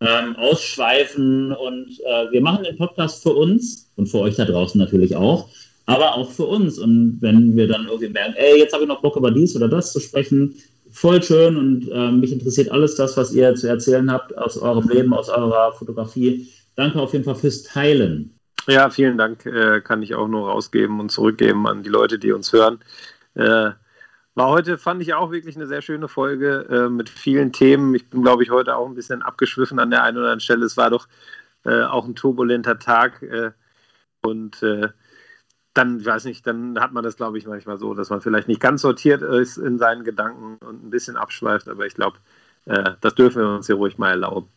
S2: ähm, ausschweifen. Und äh, wir machen den Podcast für uns und für euch da draußen natürlich auch aber auch für uns. Und wenn wir dann irgendwie merken, ey, jetzt habe ich noch Bock über dies oder das zu sprechen, voll schön und äh, mich interessiert alles das, was ihr zu erzählen habt aus eurem Leben, aus eurer Fotografie. Danke auf jeden Fall fürs Teilen.
S3: Ja, vielen Dank. Äh, kann ich auch nur rausgeben und zurückgeben an die Leute, die uns hören. Äh, war heute, fand ich auch wirklich eine sehr schöne Folge äh, mit vielen Themen. Ich bin, glaube ich, heute auch ein bisschen abgeschwiffen an der einen oder anderen Stelle. Es war doch äh, auch ein turbulenter Tag äh, und dann, weiß nicht, dann hat man das, glaube ich, manchmal so, dass man vielleicht nicht ganz sortiert ist in seinen Gedanken und ein bisschen abschweift, aber ich glaube, äh, das dürfen wir uns hier ruhig mal erlauben.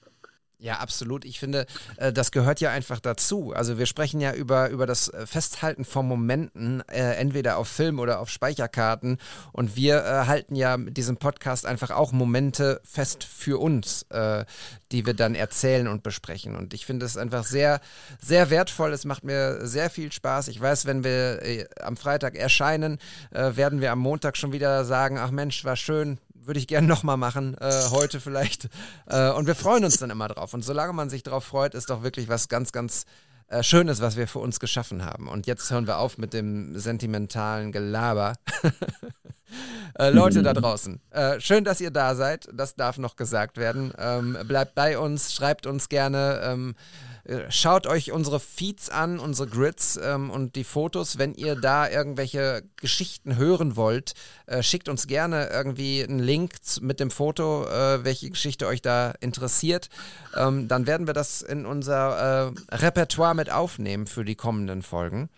S1: Ja, absolut. Ich finde, äh, das gehört ja einfach dazu. Also wir sprechen ja über, über das äh, Festhalten von Momenten, äh, entweder auf Film oder auf Speicherkarten. Und wir äh, halten ja mit diesem Podcast einfach auch Momente fest für uns, äh, die wir dann erzählen und besprechen. Und ich finde es einfach sehr, sehr wertvoll. Es macht mir sehr viel Spaß. Ich weiß, wenn wir äh, am Freitag erscheinen, werden wir am Montag schon wieder sagen, ach Mensch, war schön, würde ich gerne nochmal machen, äh, heute vielleicht. Äh, und wir freuen uns dann immer drauf. Und solange man sich drauf freut, ist doch wirklich was ganz, ganz äh, Schönes, was wir für uns geschaffen haben. Und jetzt hören wir auf mit dem sentimentalen Gelaber. äh, Leute da draußen, äh, schön, dass ihr da seid. Das darf noch gesagt werden. Ähm, bleibt bei uns, schreibt uns gerne. Ähm, äh, schaut euch unsere Feeds an, unsere Grids ähm, und die Fotos. Wenn ihr da irgendwelche Geschichten hören wollt, äh, schickt uns gerne irgendwie einen Link mit dem Foto, äh, welche Geschichte euch da interessiert. Ähm, dann werden wir das in unser äh, Repertoire mit aufnehmen für die kommenden Folgen.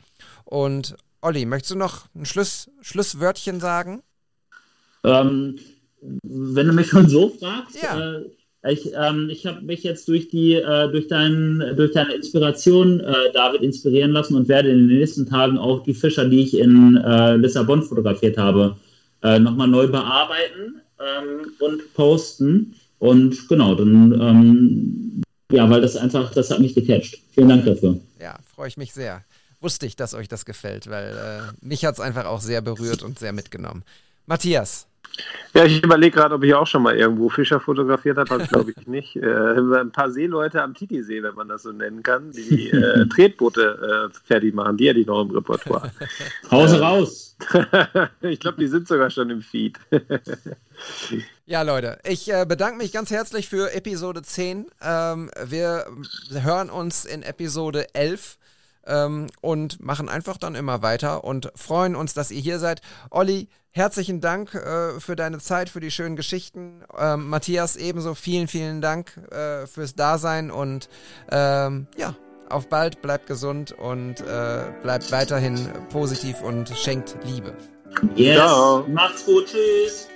S1: Und Olli, möchtest du noch ein Schluss, Schlusswörtchen sagen?
S2: Ähm, wenn du mich schon so fragst, ja. Äh, ich, ähm, ich habe mich jetzt durch die äh, durch, dein, durch deine Inspiration, äh, David, inspirieren lassen und werde in den nächsten Tagen auch die Fischer, die ich in äh, Lissabon fotografiert habe, äh, nochmal neu bearbeiten ähm, und posten. Und genau, dann ähm, ja, weil das einfach, das hat mich gecatcht. Vielen Dank dafür.
S1: Ja, freue ich mich sehr. Wusste ich, dass euch das gefällt, weil äh, mich hat es einfach auch sehr berührt und sehr mitgenommen. Matthias.
S3: Ja, ich überlege gerade, ob ich auch schon mal irgendwo Fischer fotografiert habe, das glaube ich nicht. Äh, ein paar Seeleute am Titisee, wenn man das so nennen kann, die äh, Tretboote äh, fertig machen, die hätte ich noch im Repertoire.
S2: Hause raus!
S3: ich glaube, die sind sogar schon im Feed.
S1: ja, Leute, ich äh, bedanke mich ganz herzlich für Episode 10. Ähm, wir hören uns in Episode 11 ähm, und machen einfach dann immer weiter und freuen uns, dass ihr hier seid. Olli, herzlichen Dank äh, für deine Zeit, für die schönen Geschichten. Ähm, Matthias, ebenso vielen, vielen Dank äh, fürs Dasein und ähm, ja, auf bald, bleibt gesund und äh, bleibt weiterhin positiv und schenkt Liebe.
S2: Yes, Ciao. macht's gut, tschüss.